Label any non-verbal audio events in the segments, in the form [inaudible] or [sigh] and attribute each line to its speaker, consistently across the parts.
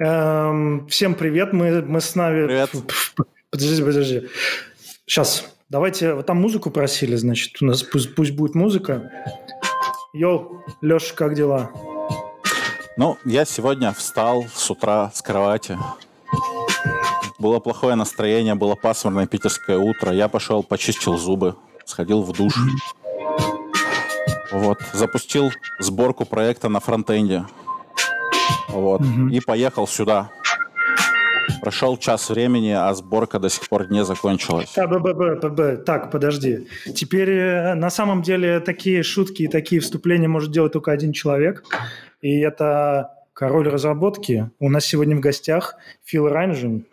Speaker 1: Эм, всем привет, мы, мы с нами...
Speaker 2: Привет.
Speaker 1: Подожди, подожди. Сейчас, давайте, вот там музыку просили, значит, у нас пусть, пусть будет музыка. Йоу, Леш, как дела?
Speaker 2: Ну, я сегодня встал с утра с кровати. Было плохое настроение, было пасмурное питерское утро. Я пошел, почистил зубы, сходил в душ. Вот, запустил сборку проекта на фронтенде. Вот, и поехал сюда. Прошел час времени, а сборка до сих пор не закончилась.
Speaker 1: Так, б- б- б- б- так, подожди. Теперь э, на самом деле такие шутки и такие вступления может делать только один человек. И это король разработки. У нас сегодня в гостях Фил Райнжин.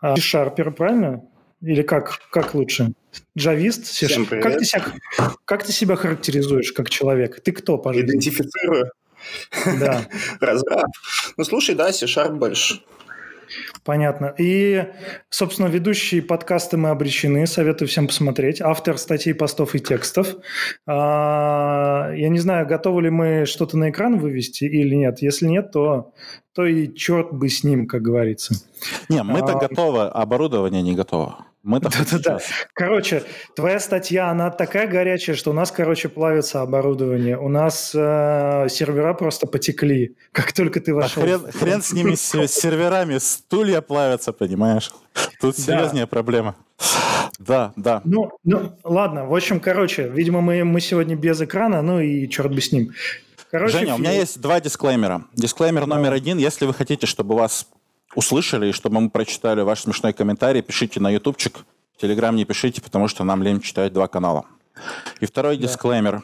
Speaker 1: А, C-Sharper, правильно? Или как, как лучше? Джавист?
Speaker 3: Всем привет.
Speaker 1: Как ты, себя, как ты себя характеризуешь как человек? Ты кто, по жизни?
Speaker 3: Идентифицирую.
Speaker 1: Да, [laughs]
Speaker 3: Разраб. Ну, слушай, да, C-Sharp больше.
Speaker 1: понятно. И, собственно, ведущие подкасты мы обречены. Советую всем посмотреть. Автор статей, постов и текстов. А, Я не знаю, готовы ли мы что-то на экран вывести или нет. Если нет, то, то и черт бы с ним, как говорится.
Speaker 2: Не, мы-то
Speaker 1: А.
Speaker 2: готовы, оборудование не готово. Хоть
Speaker 1: Да-да-да. Короче, твоя статья, она такая горячая, что у нас, короче, плавится оборудование. У нас э, сервера просто потекли, как только ты
Speaker 2: А
Speaker 1: вошел.
Speaker 2: хрен, хрен с ними, с, серверами, стулья плавятся, понимаешь? Тут
Speaker 1: Да.
Speaker 2: серьезнее проблема. Да, да.
Speaker 1: Ну, ну, ладно. В общем, короче, видимо, мы, мы сегодня без экрана, ну и черт бы с ним. Короче,
Speaker 2: Женя, у меня есть два дисклеймера. Дисклеймер номер один. Если вы хотите, чтобы вас услышали и чтобы мы прочитали ваш смешной комментарий, пишите на ютубчик. В Телеграм не пишите, потому что нам лень читать два канала. И второй дисклеймер.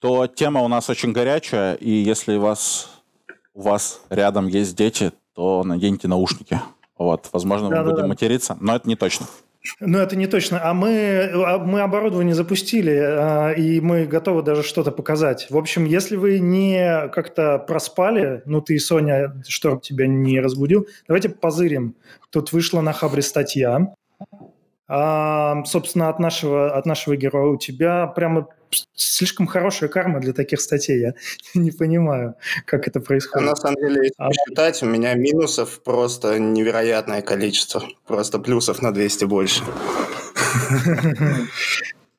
Speaker 2: То тема у нас очень горячая, и если у вас, у вас рядом есть дети, то наденьте наушники. Вот, возможно, мы будем материться, но это не точно.
Speaker 1: Ну, это не точно. А мы, а мы оборудование запустили, а, и мы готовы даже что-то показать. В общем, если вы не как-то проспали, ну, ты, Соня, что тебя не разбудил, давайте позырим. Тут вышла на Хабре статья. А, собственно, от нашего, от нашего героя у тебя прямо слишком хорошая карма для таких статей. Я [laughs] не понимаю, как это
Speaker 3: А
Speaker 1: происходит.
Speaker 3: на самом деле, если
Speaker 1: А-
Speaker 3: посчитать, у меня минусов просто невероятное количество. Просто плюсов на 200 больше. [laughs]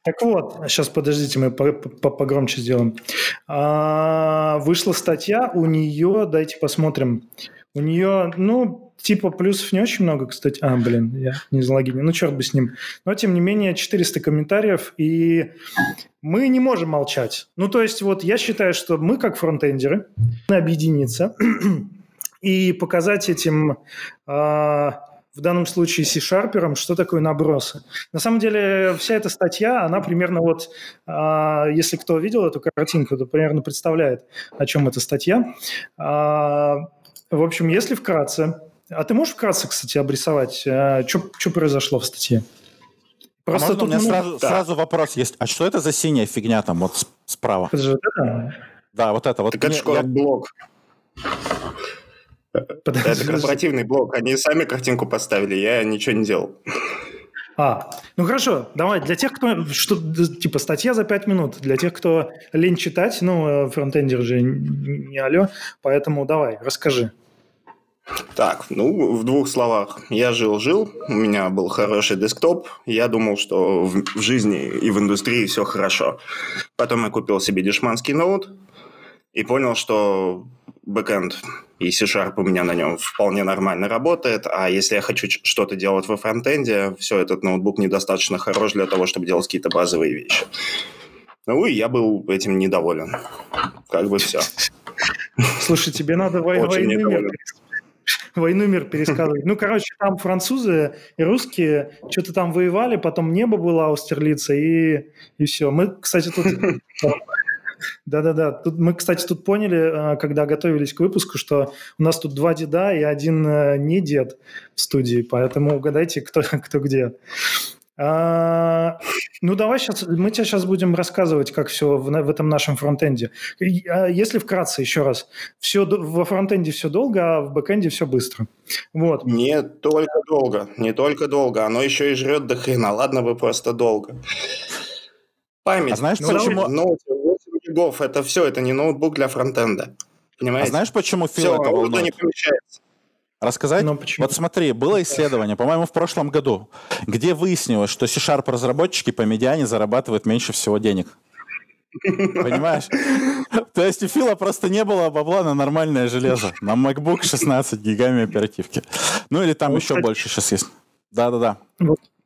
Speaker 1: Так вот, сейчас подождите, мы по- по- погромче сделаем. А, вышла статья, у нее, дайте посмотрим, у нее, ну, типа плюсов не очень много, кстати. А, блин, я не залогинен, ну, черт бы с ним. Но, тем не менее, 400 комментариев, и мы не можем молчать. Ну, то есть, вот я считаю, что мы, как фронтендеры, объединиться [clears throat] и показать этим... а, в данном случае C-шарпером, что такое набросы. На самом деле, вся эта статья, она примерно вот, а, если кто видел эту картинку, то примерно представляет, о чем эта статья. А, в общем, если вкратце, а ты можешь вкратце, кстати, обрисовать, что произошло в статье?
Speaker 2: А можно у меня сразу,
Speaker 3: да.
Speaker 2: сразу вопрос есть. А что это за синяя фигня там вот справа?
Speaker 1: Это же вот это?
Speaker 2: Да, вот это. Вот
Speaker 3: Так это
Speaker 2: мне-
Speaker 3: школа
Speaker 2: я-
Speaker 3: блок.
Speaker 1: Подожди,
Speaker 3: Это корпоративный блок. Они сами картинку поставили, я ничего не делал.
Speaker 1: А, ну хорошо, давай, для тех, кто, что, типа, статья за пять минут, для тех, кто лень читать, ну, э, фронтендер же не, не алё, поэтому давай, расскажи.
Speaker 3: Так, ну, в двух словах. Я жил-жил, у меня был хороший десктоп, я думал, что в, в жизни и в индустрии все хорошо. Потом я купил себе дешманский ноут и понял, что бэкэнд и C-Sharp у меня на нем вполне нормально работает, а если я хочу что-то делать во фронтенде, все, этот ноутбук недостаточно хорош для того, чтобы делать какие-то базовые вещи. Ну, и я был этим недоволен. Как бы все.
Speaker 1: Слушай, тебе надо вой-
Speaker 3: Очень
Speaker 1: войну мир, пересказывать. Ну, короче, там французы и русские что-то там воевали, потом небо было Аустерлица, и, и все. Мы, кстати, тут... [laughs] Да-да-да. Тут мы, кстати, тут поняли, э, когда готовились к выпуску, что у нас тут два деда и один э, не дед в студии, поэтому угадайте, кто, [laughs] кто где. А, ну, давай сейчас, мы тебе сейчас будем рассказывать, как все в, в этом нашем фронтенде. А, Если вкратце, еще раз, все, во фронтенде все долго, а в бэкенде все быстро. Вот.
Speaker 3: Не только долго, не только долго, оно еще и жрет до хрена. Ладно бы просто долго. Память.
Speaker 2: А знаешь,
Speaker 3: Ну,
Speaker 2: почему-
Speaker 3: ноут 8 гигов, это все, это не ноутбук для фронтенда. Понимаете?
Speaker 2: А знаешь, почему Фил
Speaker 3: Все,
Speaker 2: это волнует?
Speaker 3: не помещается.
Speaker 2: Рассказать?
Speaker 1: Ну, почему?
Speaker 2: Вот смотри, было исследование, по-моему, в прошлом году, где выяснилось, что C-Sharp разработчики по медиане зарабатывают меньше всего денег. Понимаешь? То есть у Фила просто не было бабла на нормальное железо. На MacBook 16 гигами оперативки. Ну или там
Speaker 1: Вот,
Speaker 2: еще больше сейчас есть. Да-да-да.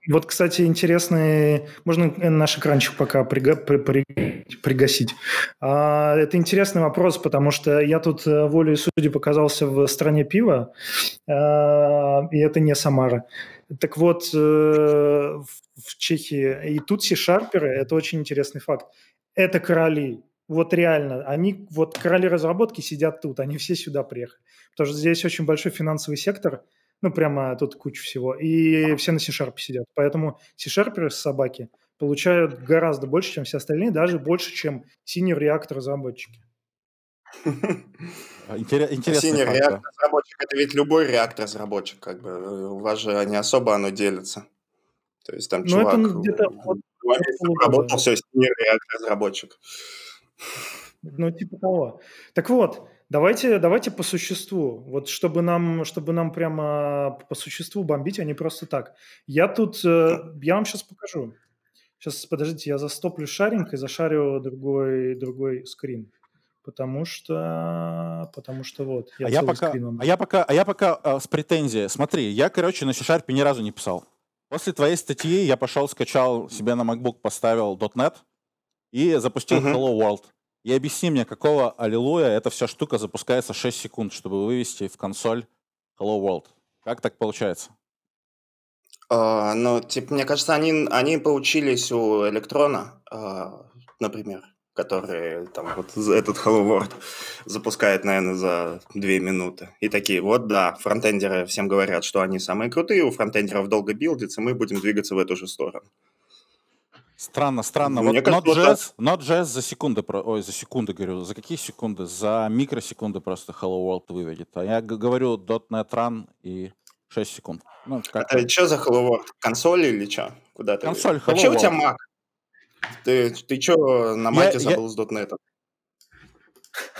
Speaker 1: Вот, кстати, интересный... Можно наш экранчик пока прига- при- при- пригасить. А, это интересный вопрос, потому что я тут э, волей судьи показался в стране пива, а, и это не Самара. Так вот, э, в Чехии и тут C-шарперы, это очень интересный факт. Это короли. Вот реально. Они, вот короли разработки сидят тут, они все сюда приехали. Потому что здесь очень большой финансовый сектор, ну, прямо тут куча всего. И все на C-Sharp сидят. Поэтому C-Sharперы с собаки получают гораздо больше, чем все остальные, даже больше, чем Senior React разработчики.
Speaker 2: Интере- Интересный
Speaker 3: Синий
Speaker 2: факт,
Speaker 3: реактор
Speaker 2: да.
Speaker 3: разработчик, это ведь любой реактор разработчик, как бы. У вас же не особо оно делится. То есть там
Speaker 1: Ну,
Speaker 3: чувак работал, все, синий реактор разработчик.
Speaker 1: Ну, типа того. Так вот, давайте, давайте по существу. Вот чтобы нам, чтобы нам прямо по существу бомбить, а не просто так. Я тут, э, я вам сейчас покажу. Сейчас, подождите, я застоплю шаринг и зашарю другой, другой скрин. Потому что, потому что вот, я
Speaker 2: А я пока, а я пока, а я пока э, с претензией. Смотри, я, короче, на C-Sharp ни разу не писал. После твоей статьи я пошел, скачал себе на MacBook, поставил .NET и запустил
Speaker 3: Мгм.
Speaker 2: Hello World. И объясни мне, какого аллилуйя эта вся штука запускается 6 секунд, чтобы вывести в консоль Hello World. Как так получается?
Speaker 3: А, ну, типа, мне кажется, они, они поучились у Электрона, а, например, который там вот этот Hello World запускает, наверное, за две минуты. И такие, вот да, фронтендеры всем говорят, что они самые крутые, у фронтендеров долго билдится, мы будем двигаться в эту же сторону.
Speaker 2: Странно, странно.
Speaker 3: Мне
Speaker 2: вот
Speaker 3: кажется, вот
Speaker 2: Node.js, Node.js за секунды, ой, за секунды говорю, за какие секунды? За микросекунды просто Hello World выведет. А я говорю .NET Run и 6 секунд. Ну, как
Speaker 3: Это что за Hello World? Консоль или что? Куда ты?
Speaker 2: Консоль Hello
Speaker 3: Вообще у тебя
Speaker 2: World.
Speaker 3: Mac? Ты, ты что на
Speaker 2: Я-
Speaker 3: Маке
Speaker 2: я-
Speaker 3: забыл с .NET?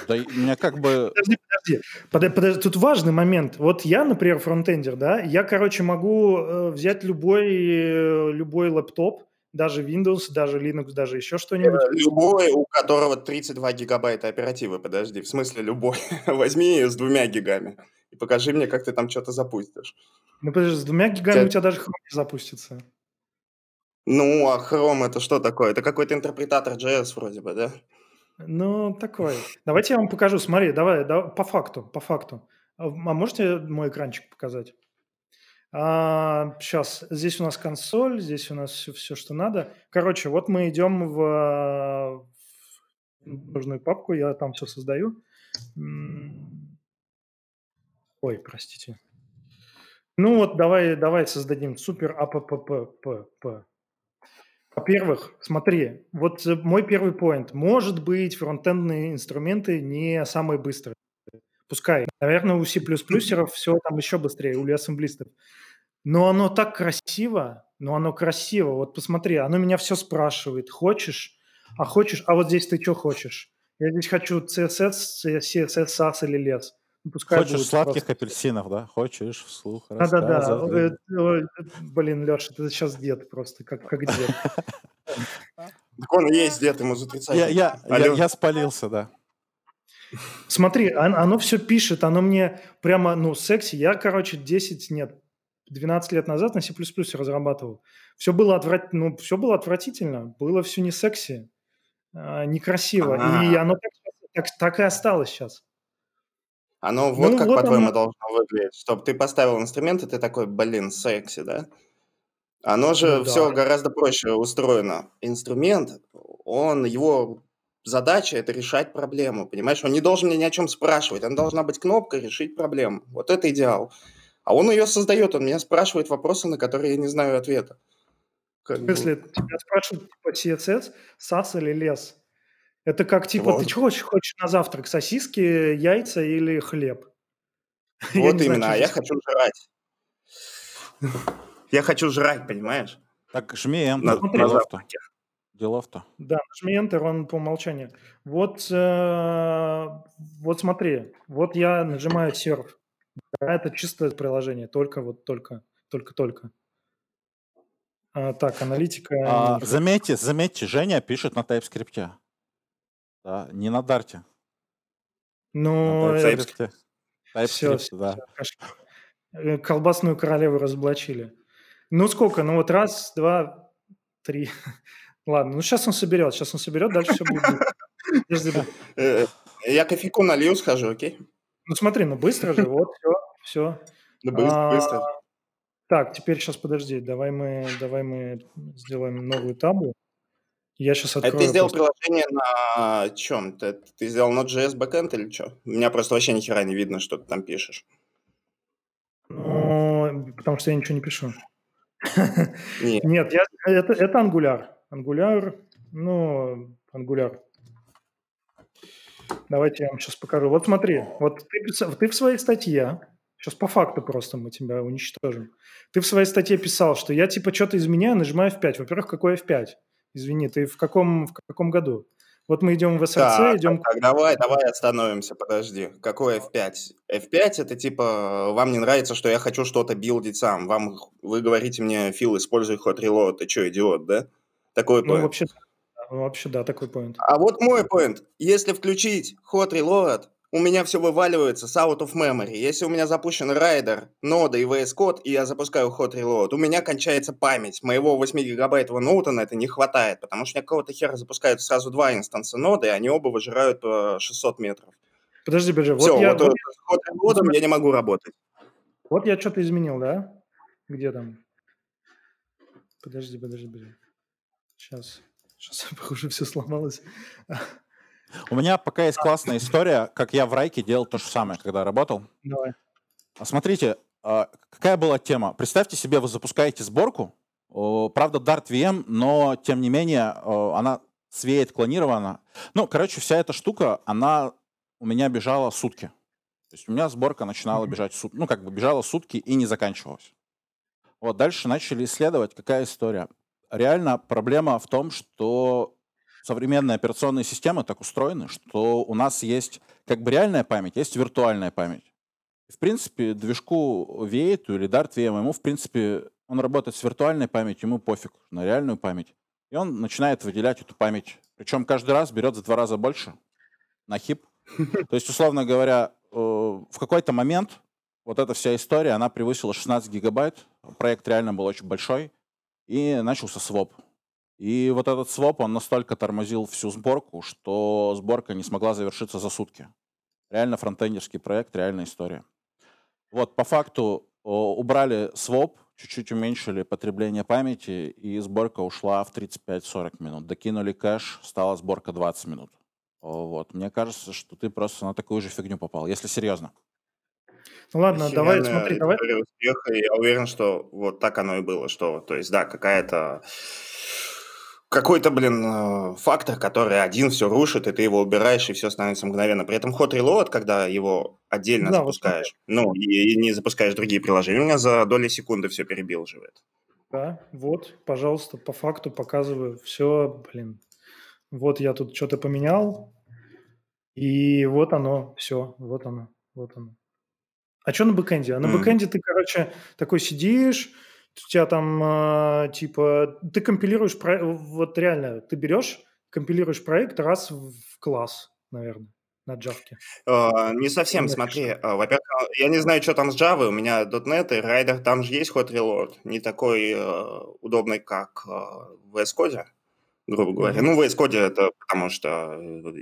Speaker 2: Да, меня как бы...
Speaker 1: Подожди, подожди. Подо- подожди, тут важный момент. Вот я, например, фронтендер, да, я, короче, могу э, взять любой, э, любой лэптоп, даже Windows, даже Linux, даже еще что-нибудь.
Speaker 3: Любой, у которого 32 гигабайта оперативы, подожди, в смысле любой. [laughs] Возьми с двумя гигами и покажи мне, как ты там что-то запустишь.
Speaker 1: Ну, подожди, с двумя гигами
Speaker 3: Тебя-
Speaker 1: у тебя даже Chrome не запустится.
Speaker 3: Ну, а Chrome это что такое? Это какой-то интерпретатор JS вроде бы, да?
Speaker 1: Ну, такой. Давайте я вам покажу. Смотри, давай, да, по факту, по факту. А а можете мой экранчик показать? Сейчас, здесь у нас консоль, здесь у нас все, все, что надо. Короче, вот мы идем в, в нужную папку, я там все создаю. Ой, простите. Ну вот, давай, давай создадим супер аппп. Во-первых, смотри, вот э, мой первый поинт. Может быть, фронтендные инструменты не самые быстрые. Пускай. Наверное, у C++ все там еще быстрее, у ассемблистов. Но оно так красиво, но оно красиво. Вот посмотри, оно меня все спрашивает. Хочешь? А хочешь? А вот здесь ты что хочешь? Я здесь хочу CSS, CSS, SAS или лес. Ну, Пускай
Speaker 2: Хочешь
Speaker 1: будет
Speaker 2: сладких
Speaker 1: просто.
Speaker 2: апельсинов, да? Хочешь вслух
Speaker 1: Да-да-да.
Speaker 2: рассказывай.
Speaker 1: Э, э, Блин, Леша, ты сейчас дед просто, как, как дед.
Speaker 3: Так он и есть дед, ему за 30.
Speaker 2: Я, я, я, спалился, да.
Speaker 1: Смотри, он- оно все пишет, оно мне прямо, ну, секси. Я, короче, 10, нет, 12 лет назад на C++ разрабатывал. Все было, отврат... ну, все было отвратительно, было все не секси, а, некрасиво. И
Speaker 3: А.
Speaker 1: оно так, так- так и осталось сейчас.
Speaker 3: Оно вот
Speaker 1: Ну,
Speaker 3: как,
Speaker 1: вот
Speaker 3: по-твоему,
Speaker 1: оно.
Speaker 3: должно выглядеть. Чтобы ты поставил инструмент, и ты такой, блин, секси, да? Оно же
Speaker 1: Ну да.
Speaker 3: все гораздо проще устроено. Инструмент, он, его задача – это решать проблему, понимаешь? Он не должен меня ни о чем спрашивать, он должна быть кнопка «Решить проблему». Вот это идеал. А он ее создает, он меня спрашивает вопросы, на которые я не знаю ответа. Как
Speaker 1: В
Speaker 3: бы,
Speaker 1: смысле, тебя спрашивают, типа, CSS, SAS или лес? Это как, типа,
Speaker 3: Вот.
Speaker 1: ты чего хочешь, хочешь на завтрак? Сосиски, яйца или хлеб? [laughs]
Speaker 3: Вот именно, а я хочу жрать. Я хочу жрать, понимаешь?
Speaker 2: Так, жми Enter.
Speaker 3: Завтраке.
Speaker 2: делов-то.
Speaker 1: Да, нажми Enter, он по умолчанию. Вот, э, вот смотри, вот я нажимаю серв. Да, это чистое приложение, только вот только, только, только. А, так, аналитика.
Speaker 2: А, заметьте, заметьте, Женя пишет на TypeScript. Да, не на Дарте.
Speaker 1: Ну,
Speaker 2: на
Speaker 1: TypeScript. TypeScript, все, да. Все, э, колбасную королеву разоблачили. Ну, сколько? Ну, вот раз, два, три. [laughs] Ладно, ну сейчас он соберет, сейчас он соберет, дальше все будет.
Speaker 3: Э, я кофейку налью, схожу, окей?
Speaker 1: Ну смотри, ну быстро же, вот, все, все.
Speaker 3: Ну быстро, быстро.
Speaker 1: Так, теперь сейчас подожди, давай мы, давай мы сделаем новую табу. Я сейчас открою...
Speaker 3: А ты сделал приложение на чем? Ты, ты сделал Node.js backend или что? У меня просто вообще ни хера не видно, что ты там пишешь.
Speaker 1: Ну, потому что я ничего не пишу. Нет, Нет я, это, это Angular. Angular, ну, Angular. Давайте я вам сейчас покажу. Вот смотри, вот ты, ты в своей статье, сейчас по факту просто мы тебя уничтожим. Ты в своей статье писал, что я типа что-то изменяю, нажимаю F5. Во-первых, какой F5? Извини, ты в каком, в каком году? Вот мы идем в SRC,
Speaker 3: так,
Speaker 1: идем...
Speaker 3: Так, давай, давай остановимся, подожди. Какой F5? F5 это типа, вам не нравится, что я хочу что-то билдить сам. Вам, вы говорите мне, Фил, используй hot reload. Ты что, идиот, да? Такой
Speaker 1: ну, вообще, ну, вообще, да, такой point.
Speaker 3: А вот мой point. Если включить hot reload, у меня все вываливается с out of memory. Если у меня запущен райдер, нода и VS Code, и я запускаю hot reload, у меня кончается память. Моего 8 гигабайтового ноута на это не хватает, потому что у меня какого-то хера запускают сразу два инстанса ноды, и они оба выжирают по 600 метров.
Speaker 1: Подожди, подожди.
Speaker 3: Вот все, я, вот, вот hot reload я не могу работать.
Speaker 1: Вот я что-то изменил, да? Где там? Подожди, подожди, подожди. Сейчас. Сейчас, [laughs] похоже, все сломалось.
Speaker 2: У меня пока есть классная история, как я в Райке делал то же самое, когда работал.
Speaker 1: Давай.
Speaker 2: А смотрите, а, какая была тема? Представьте себе, вы запускаете сборку, правда, Dart VM, но, тем не менее, она свеет клонирована. Ну, короче, вся эта штука, она у меня бежала сутки. То есть у меня сборка начинала бежать сутки, ну, как бы бежала сутки и не заканчивалась. Вот дальше начали исследовать, какая история реально проблема в том, что современные операционные системы так устроены, что у нас есть как бы реальная память, есть виртуальная память. В принципе, движку V8 или Dart VM, ему, в принципе, он работает с виртуальной памятью, ему пофиг на реальную память. И он начинает выделять эту память. Причем каждый раз берет за два раза больше на хип. То есть, условно говоря, э, в какой-то момент вот эта вся история, она превысила 16 гигабайт. Проект реально был очень большой и начался своп. И вот этот своп, он настолько тормозил всю сборку, что сборка не смогла завершиться за сутки. Реально фронтендерский проект, реальная история. Вот, по факту убрали своп, чуть-чуть уменьшили потребление памяти, и сборка ушла в 35-40 минут. Докинули кэш, стала сборка 20 минут. Вот. Мне кажется, что ты просто на такую же фигню попал, если серьезно.
Speaker 1: Ну ладно, давай, смотри, давай.
Speaker 3: Успеха, и я уверен, что вот так оно и было, что, то есть, да, какая-то какой-то, блин, э, фактор, который один все рушит, и ты его убираешь, и все становится мгновенно. При этом ход reload, когда его отдельно да, запускаешь, вот. ну, и, и не запускаешь другие приложения, у меня за доли секунды все перебилживает.
Speaker 1: Да, вот, пожалуйста, по факту показываю. Все, блин, вот я тут что-то поменял, и вот оно, все, вот оно, вот оно. А что на бэкэнде? А на mm. бэкэнде ты, короче, такой сидишь, у тебя там, э, типа, ты компилируешь, про... вот реально, ты берешь, компилируешь проект раз в класс, наверное, на Java.
Speaker 3: Uh, не совсем, не смотри. Uh, во-первых, я не знаю, что там с Java, у меня .NET и Rider, там же есть hot reload, не такой uh, удобный, как в VS Code, грубо говоря. Mm-hmm. Ну, в VS Code это потому, что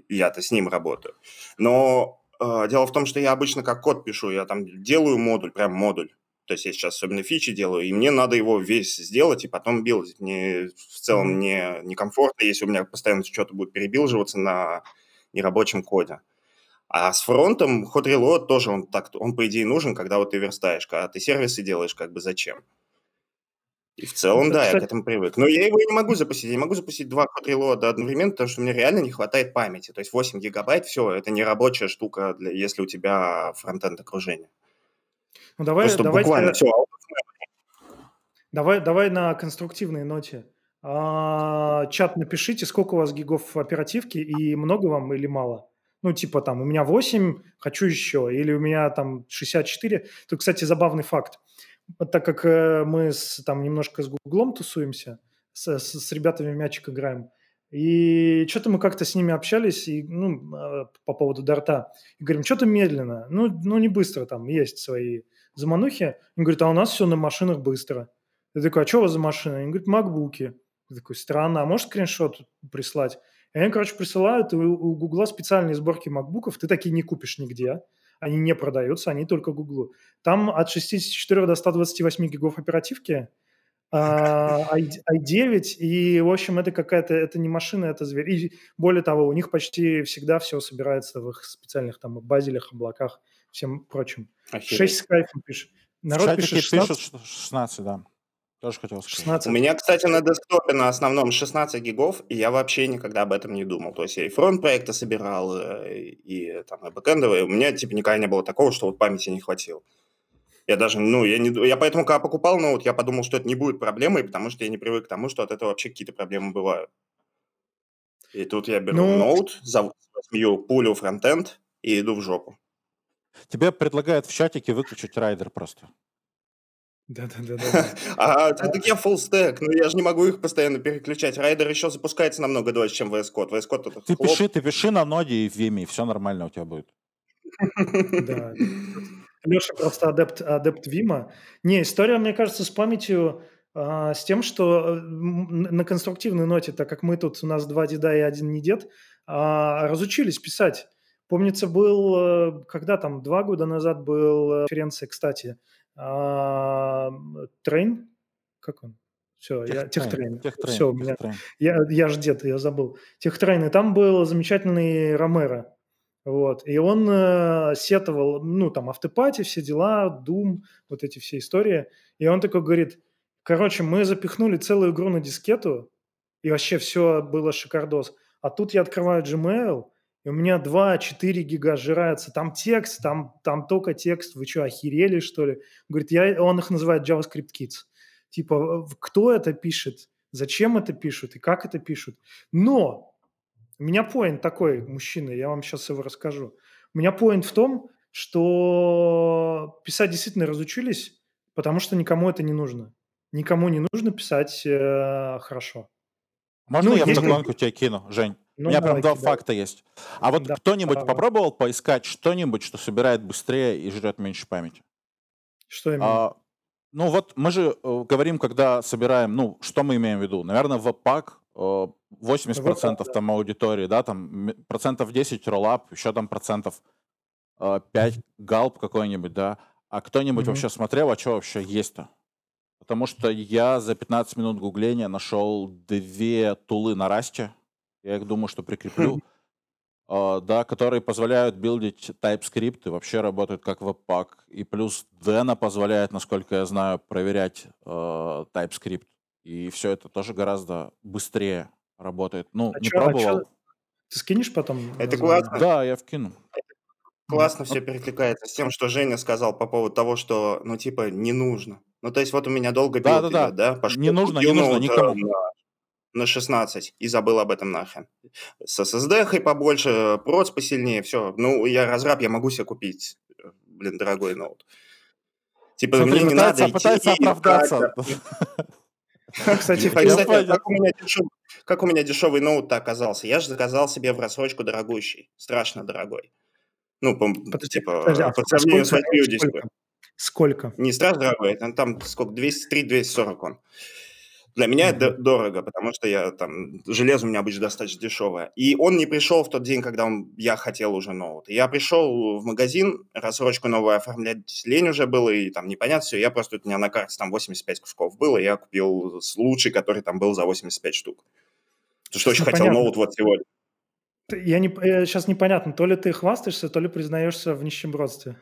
Speaker 3: я-то с ним работаю. Но а, дело в том, что я обычно как код пишу, я там делаю модуль, прям модуль. То есть я сейчас особенно фичи делаю, и мне надо его весь сделать и потом билдить. Мне в целом не, некомфортно, если у меня постоянно что-то будет перебилживаться на нерабочем коде. А с фронтом hot reload тоже он так, он по идее нужен, когда вот ты верстаешь, когда ты сервисы делаешь, как бы зачем. И в целом, да, я к этому привык. Но я его не могу запустить. Я не могу запустить два квадрилода одновременно, потому что мне реально не хватает памяти. То есть 8 гигабайт, все, это не рабочая штука, для, если у тебя фронтенд окружение.
Speaker 1: Ну, давай, Просто давай, буквально все. Давай, давай на конструктивной ноте. А, чат напишите, сколько у вас гигов оперативки и много вам или мало. Ну, типа там, у меня 8, хочу еще, или у меня там 64. Тут, кстати, забавный факт. Так как э, мы с, там немножко с Гуглом тусуемся, с, с, с ребятами в мячик играем, и что-то мы как-то с ними общались и, ну, а, по поводу дарта. И говорим, что-то медленно, ну, ну, не быстро там, есть свои заманухи. Он говорит, а у нас все на машинах быстро. Я такой, а что у вас за машины? Он говорит, макбуки. Я такой, странно, а можешь скриншот прислать? И они, короче, присылают, и у Гугла специальные сборки макбуков, ты такие не купишь нигде, они не продаются, они только Гуглу. Там от 64 до 128 гигов оперативки, а, [laughs] i9, и, в общем, это какая-то, это не машина, это зверь. И более того, у них почти всегда все собирается в их специальных там базилях, облаках, всем прочим. Охереть. 6 с кайфом пишет.
Speaker 2: Народ пишет 16. пишет 16, да. Тоже хотел сказать. 16.
Speaker 3: У меня, кстати, на десктопе на основном 16 гигов, и я вообще никогда об этом не думал. То есть я и фронт проекта собирал, э, и, и там и бэкэндовые. У меня типа никогда не было такого, что вот памяти не хватило. Я даже, ну, я, не, я поэтому, когда покупал ноут, я подумал, что это не будет проблемой, потому что я не привык к тому, что от этого вообще какие-то проблемы бывают. И тут я беру ну... ноут, возьму пулю фронтенд и иду в жопу.
Speaker 2: Тебе предлагают в чатике выключить райдер просто.
Speaker 1: Да-да-да. [laughs]
Speaker 3: А так я full stack, но я же не могу их постоянно переключать. Райдер еще запускается намного дольше, чем VS Code. VS Code это
Speaker 2: Ты пиши, ты пиши на ноде и в Vim е, и все нормально у тебя будет. [laughs]
Speaker 1: Да. Леша просто адепт, адепт Вима. Не, история, мне кажется, с памятью, а, с тем, что на конструктивной ноте, так как мы тут, у нас два деда и один не дед, а, разучились писать. Помнится, был, э, когда там, два года назад был э, конференция, кстати, а, Train, как он? Все, я TechTrain. Все, у меня, я, я же дед, я забыл. Техтрейн, и там был замечательный Ромеро. Вот. И он э, сетовал, ну, там, автопати, все дела, Doom, вот эти все истории. И он такой говорит, короче, мы запихнули целую игру на дискету, и вообще все было шикардос. А тут я открываю Gmail, и у меня 2-4 гига сжирается. Там текст, там, там только текст. Вы что, охерели, что ли? Говорит, я, он их называет JavaScript Kids. Типа, кто это пишет? Зачем это пишут? И как это пишут? Но у меня поинт такой, мужчина, я вам сейчас его расскажу. У меня поинт в том, что писать действительно разучились, потому что никому это не нужно. Никому не нужно писать э, хорошо.
Speaker 2: Можно ну, я есть... вдогонку тебя кину, Жень? Ну, У меня прям два факта есть. А вот да, кто-нибудь да. попробовал поискать что-нибудь, что собирает быстрее и жрет меньше памяти?
Speaker 1: Что именно? А,
Speaker 2: ну вот мы же э, говорим, когда собираем, ну что мы имеем в виду? Наверное, веб-пак 80% вот, там аудитории, да, там процентов 10 роллап, еще там процентов 5 э, галп какой-нибудь, да. А кто-нибудь mm-hmm. вообще смотрел, а что вообще есть-то? Потому что я за 15 минут гугления нашел две тулы на расте. Я их думаю, что прикреплю. Uh, да, которые позволяют билдить TypeScript и вообще работают как веб-пак. И плюс Dena позволяет, насколько я знаю, проверять uh, TypeScript. И все это тоже гораздо быстрее работает. Ну, а не чё, пробовал. А чё?
Speaker 1: Ты скинешь потом?
Speaker 3: Это классно.
Speaker 2: Да, я вкину.
Speaker 3: Классно все перекликается с тем, что Женя сказал по поводу того, что, ну, типа, не нужно. Ну, то есть вот у меня долго build да, да, идет, да?
Speaker 2: Пошел не нужно, не нужно никому.
Speaker 3: На, на 16 и забыл об этом нахрен. С SSD побольше, проц посильнее, все. Ну, я разраб, я могу себе купить, блин, дорогой ноут. Типа, Смотри, мне не надо
Speaker 2: пытается идти оправдаться. [laughs] [laughs]
Speaker 3: Кстати, как, у меня дешевый, как у меня дешевый ноут оказался? Я же заказал себе в рассрочку дорогущий, страшно дорогой. Ну, типа, а по сравнению с
Speaker 1: сколько? сколько?
Speaker 3: Не страшно дорогой, там, там сколько, 203-240 он. Для меня это дорого, потому что я там железо у меня обычно достаточно дешевое. И он не пришел в тот день, когда он, я хотел уже ноут. Я пришел в магазин, рассрочку новую оформлять лень уже было, и там непонятно все. Я просто, у меня на карте там 85 кусков было, и я купил лучший, который там был за 85 штук. Потому что очень хотел ноут вот сегодня.
Speaker 1: Я не, сейчас непонятно, то ли ты хвастаешься, то ли признаешься в нищебродстве.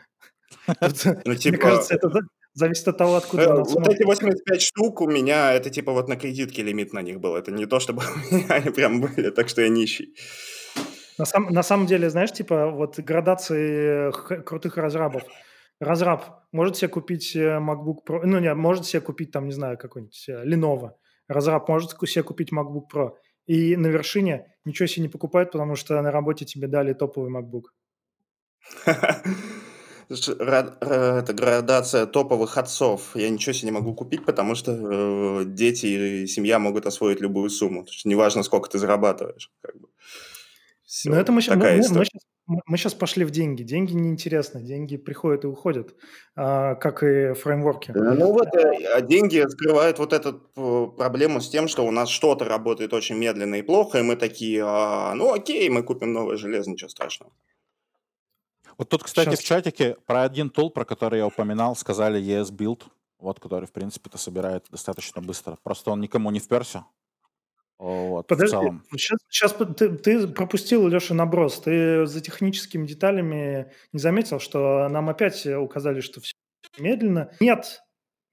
Speaker 1: [laughs] Ну, типа... Мне кажется, это Зависит от того, откуда
Speaker 3: э, Вот эти 85 штук у меня, это типа вот на кредитке лимит на них был. Это не то, чтобы [laughs] у меня они прям были, так что я нищий.
Speaker 1: На, сам, на самом деле, знаешь, типа вот градации крутых разрабов. Разраб может себе купить э, MacBook Pro, ну не, может себе купить там, не знаю, какой-нибудь э, Lenovo. разраб может себе купить MacBook Pro, и на вершине ничего себе не покупает, потому что на работе тебе дали топовый MacBook. [laughs]
Speaker 3: Это градация топовых отцов. Я ничего себе не могу купить, потому что э, дети и семья могут освоить любую сумму. неважно, сколько ты зарабатываешь. Как бы.
Speaker 1: Все, Но это мы, мы, мы, мы, сейчас, мы сейчас пошли в деньги. Деньги неинтересны. Деньги приходят и уходят, а, как и фреймворки.
Speaker 3: Ну вот, а деньги скрывают вот эту проблему с тем, что у нас что-то работает очень медленно и плохо, и мы такие, а, ну окей, мы купим новое железо, ничего страшного.
Speaker 2: Вот тут, кстати, Сейчас. в чатике про один тул, про который я упоминал, сказали ES Build, вот, который, в принципе, это собирает достаточно быстро. Просто он никому не вперся. Вот,
Speaker 1: Подожди, сейчас, сейчас ты, ты пропустил, Леша, наброс. Ты за техническими деталями не заметил, что нам опять указали, что все медленно? Нет,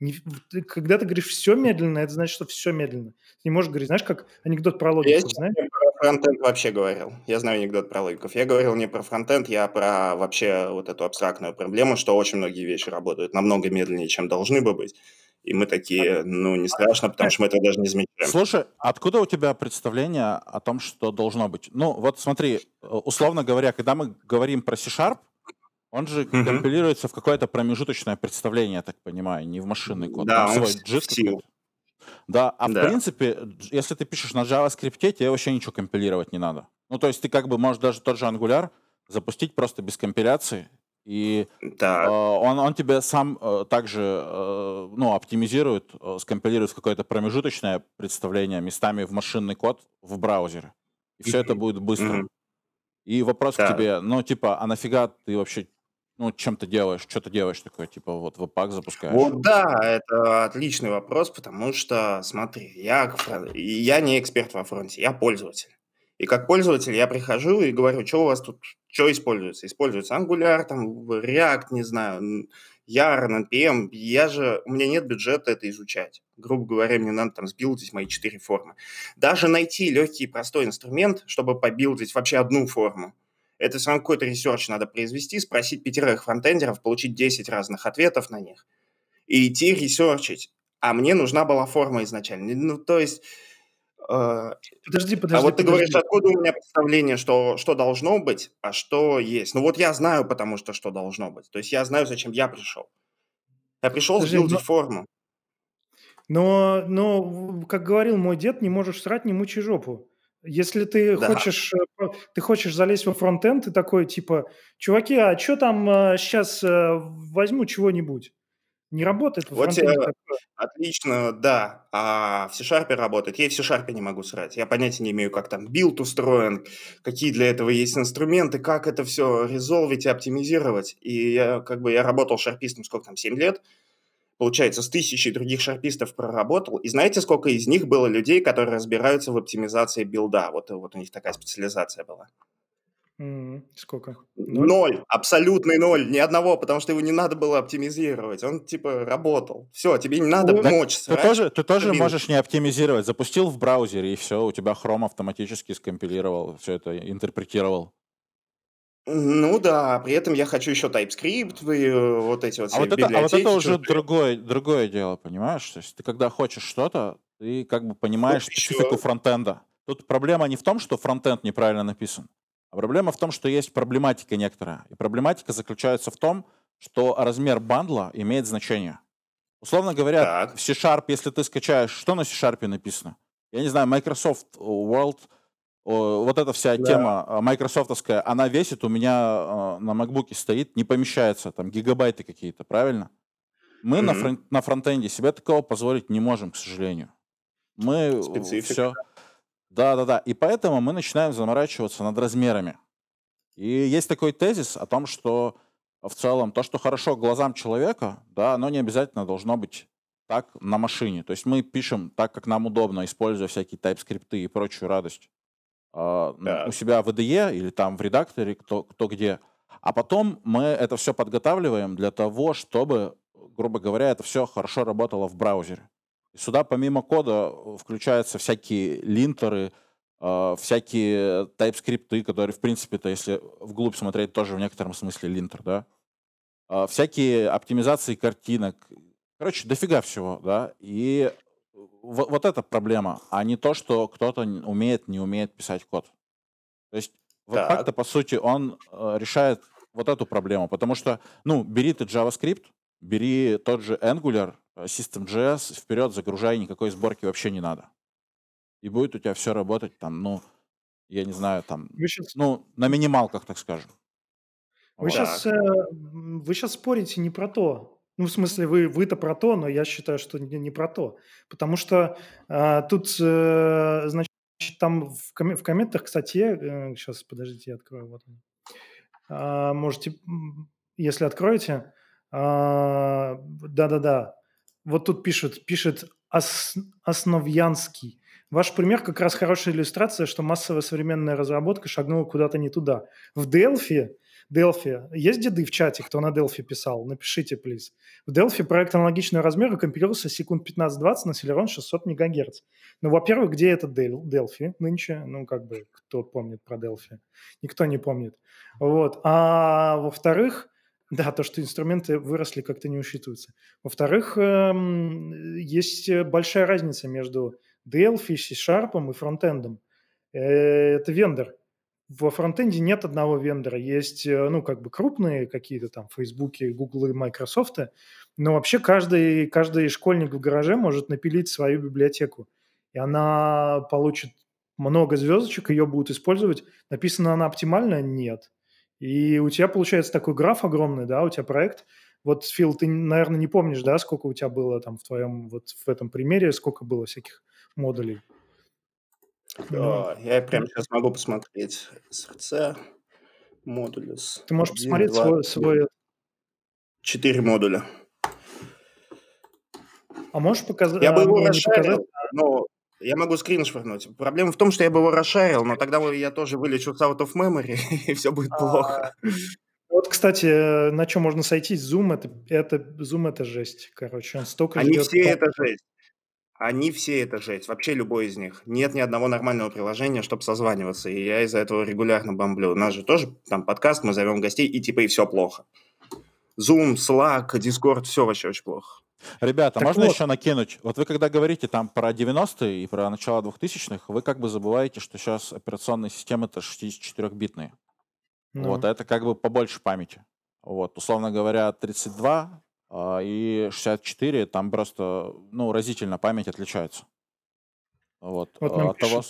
Speaker 1: не, ты, когда ты говоришь все медленно, это значит, что все медленно. Ты не можешь говорить, знаешь, как анекдот про логику, я знаешь?
Speaker 3: про фронтенд вообще говорил. Я знаю анекдот про логиков. Я говорил не про фронтенд, я про вообще вот эту абстрактную проблему, что очень многие вещи работают намного медленнее, чем должны бы быть. И мы такие, ну, не страшно, потому что мы это даже не замечаем.
Speaker 2: Слушай, откуда у тебя представление о том, что должно быть? Ну, вот смотри, условно говоря, когда мы говорим про C-Sharp, он же mm-hmm. компилируется в какое-то промежуточное представление, я так понимаю, не в машинный код.
Speaker 3: Да, Там он свой JIT
Speaker 2: Да, а да. в принципе, если ты пишешь на JavaScript, тебе вообще ничего компилировать не надо. Ну, то есть ты как бы можешь даже тот же Angular запустить просто без компиляции, и э, он, он тебе сам э, также э, ну, оптимизирует, э, скомпилирует какое-то промежуточное представление местами в машинный код в браузере. И все это будет быстро. Mm-hmm. И вопрос да. к тебе, ну, типа, а нафига ты вообще ну, чем ты делаешь, что ты делаешь такое, типа, вот веб-пак запускаешь?
Speaker 3: Вот да, это отличный вопрос, потому что, смотри, я, я не эксперт во фронте, я пользователь. И как пользователь я прихожу и говорю, что у вас тут, что используется? Используется Angular, там, React, не знаю, Yarn, NPM. Я же, у меня нет бюджета это изучать. Грубо говоря, мне надо там сбилдить мои четыре формы. Даже найти легкий и простой инструмент, чтобы побилдить вообще одну форму, это все равно какой-то research надо произвести, спросить пятерых фронтендеров, получить 10 разных ответов на них и идти ресерчить. А мне нужна была форма изначально. Ну, то есть...
Speaker 1: Э, подожди, подожди.
Speaker 3: А вот
Speaker 1: ты
Speaker 3: говоришь, откуда у меня представление, что, что должно быть, а что есть. Ну вот я знаю, потому что что должно быть. То есть я знаю, зачем я пришел. Я пришел подожди, сбилдить но... форму.
Speaker 1: Но, но, как говорил мой дед, не можешь срать, не мучи жопу. Если ты да. хочешь, э, ты хочешь залезть во фронтенд, ты такой типа, чуваки, а что там сейчас э, возьму чего-нибудь? Не работает
Speaker 3: вот фронтенде Отлично, да. А в C-Sharp работает. Я и в C-Sharp не могу срать. Я понятия не имею, как там build устроен, какие для этого есть инструменты, как это все резолвить и оптимизировать. И я как бы я работал шарпистом сколько там, 7 лет получается, с тысячей других шарпистов проработал. И знаете, сколько из них было людей, которые разбираются в оптимизации билда? Вот, вот у них такая специализация была.
Speaker 1: Сколько?
Speaker 3: Ноль? ноль, абсолютный ноль, ни одного, потому что его не надо было оптимизировать, он типа работал. Все, тебе не надо ну, мочь.
Speaker 2: Ты тоже, ты тоже можешь не оптимизировать, запустил в браузере и все, у тебя Chrome автоматически скомпилировал, все это интерпретировал.
Speaker 3: Ну да, при этом я хочу еще TypeScript, и э, вот эти вот
Speaker 2: а вот, это, а вот это уже другое, другое дело, понимаешь? То есть ты когда хочешь что-то, ты как бы понимаешь вот специфику еще. фронтенда. Тут проблема не в том, что фронтенд неправильно написан, а проблема в том, что есть проблематика некоторая. И проблематика заключается в том, что размер бандла имеет значение. Условно говоря, так. в C-Sharp, если ты скачаешь, что на C-Sharp написано? Я не знаю, Microsoft World – вот эта вся да. тема а, майкрософтовская, она весит у меня а, на макбуке стоит, не помещается, там гигабайты какие-то, правильно? Мы mm-hmm. на, фронт, на фронтенде себе такого позволить не можем, к сожалению. Мы Специфика. все... Да-да-да. И поэтому мы начинаем заморачиваться над размерами. И есть такой тезис о том, что в целом то, что хорошо глазам человека, да, оно не обязательно должно быть так на машине. То есть мы пишем так, как нам удобно, используя всякие TypeScript и прочую радость э, у себя в IDE или там в редакторе, кто, кто где. А потом мы это все подготавливаем для того, чтобы, грубо говоря, это все хорошо работало в браузере. И сюда помимо кода э, включаются всякие линтеры, э, всякие TypeScript, которые, в принципе-то, если вглубь смотреть, тоже в некотором смысле линтер, да. Э, всякие оптимизации картинок. Короче, дофига всего, да. И вот, вот эта проблема, а не то, что кто-то умеет, не умеет писать код. То есть так. Webpack, по сути, он э, решает вот эту проблему, потому что, ну, бери ты JavaScript, бери тот же Angular, э, System.js, вперед загружай, никакой сборки вообще не надо. И будет у тебя все работать там, ну, я не знаю, там, сейчас... ну, на минималках, так скажем.
Speaker 1: Вы вот. сейчас, э, вы сейчас спорите не про то. Ну, в смысле, вы, вы-то про то, но я считаю, что не, не про то. Потому что э, тут, э, значит, там в, ком- в комментах к статье, э, сейчас, подождите, я открою, вот. А, можете, если откроете, а, да-да-да, вот тут пишет, пишет Ос, Основьянский. Ваш пример как раз хорошая иллюстрация, что массовая современная разработка шагнула куда-то не туда. В Delphi Delphi. Есть деды в чате, кто на Delphi писал? Напишите, please. В Delphi проект аналогичного размера компилировался секунд 15-20 на Celeron 600 МГц. Ну, во-первых, где этот Delphi нынче? Ну, как бы, кто помнит про Delphi? Никто не помнит. Вот. А во-вторых, [laughs] да, то, что инструменты выросли, как-то не учитывается. Во-вторых, эм, есть большая разница между Delphi, C-Sharp и фронтендом. Э, это вендор во фронтенде нет одного вендора. Есть, э, ну, как бы крупные какие-то там Facebook, Google и Microsoft, но вообще каждый, каждый школьник в гараже может напилить свою библиотеку. И она получит много звездочек, ее будут использовать. Написана она оптимально? Нет. И у тебя получается такой граф огромный, да, у тебя проект. Вот, Фил, ты, наверное, не помнишь, да, сколько у тебя было там в твоем, вот в этом примере, сколько было всяких модулей?
Speaker 3: Да, я прямо сейчас могу посмотреть. SRC, модулюс.
Speaker 1: Ты можешь посмотреть свой, свой...
Speaker 3: Четыре модуля.
Speaker 1: А можешь показать?
Speaker 3: Я бы его расшарил, но я могу скрин швырнуть. Проблема в том, что я бы его расшарил, но тогда я тоже вылечу с out of memory, [laughs] и все будет плохо. А,
Speaker 1: вот, кстати, на чем можно сойтись? Zoom это, это Zoom это жесть, короче, он столько
Speaker 3: Они все это жесть. Они все это жесть, вообще любой из них. Нет ни одного нормального приложения, чтобы созваниваться, и я из-за этого регулярно бомблю. У нас же тоже там подкаст, мы зовем гостей, и типа и все плохо. Zoom, Slack, Discord, все вообще очень плохо.
Speaker 2: Ребята, так можно вот. еще накинуть? Вот вы когда говорите там про 90-е и про начало 2000-х, вы как бы забываете, что сейчас операционные системы-то 64-битные. Ну. Вот, это как бы побольше памяти. Вот, условно говоря, 32 а, и 64 там просто, ну, разительно память отличается. Вот.
Speaker 1: Вот нам От того...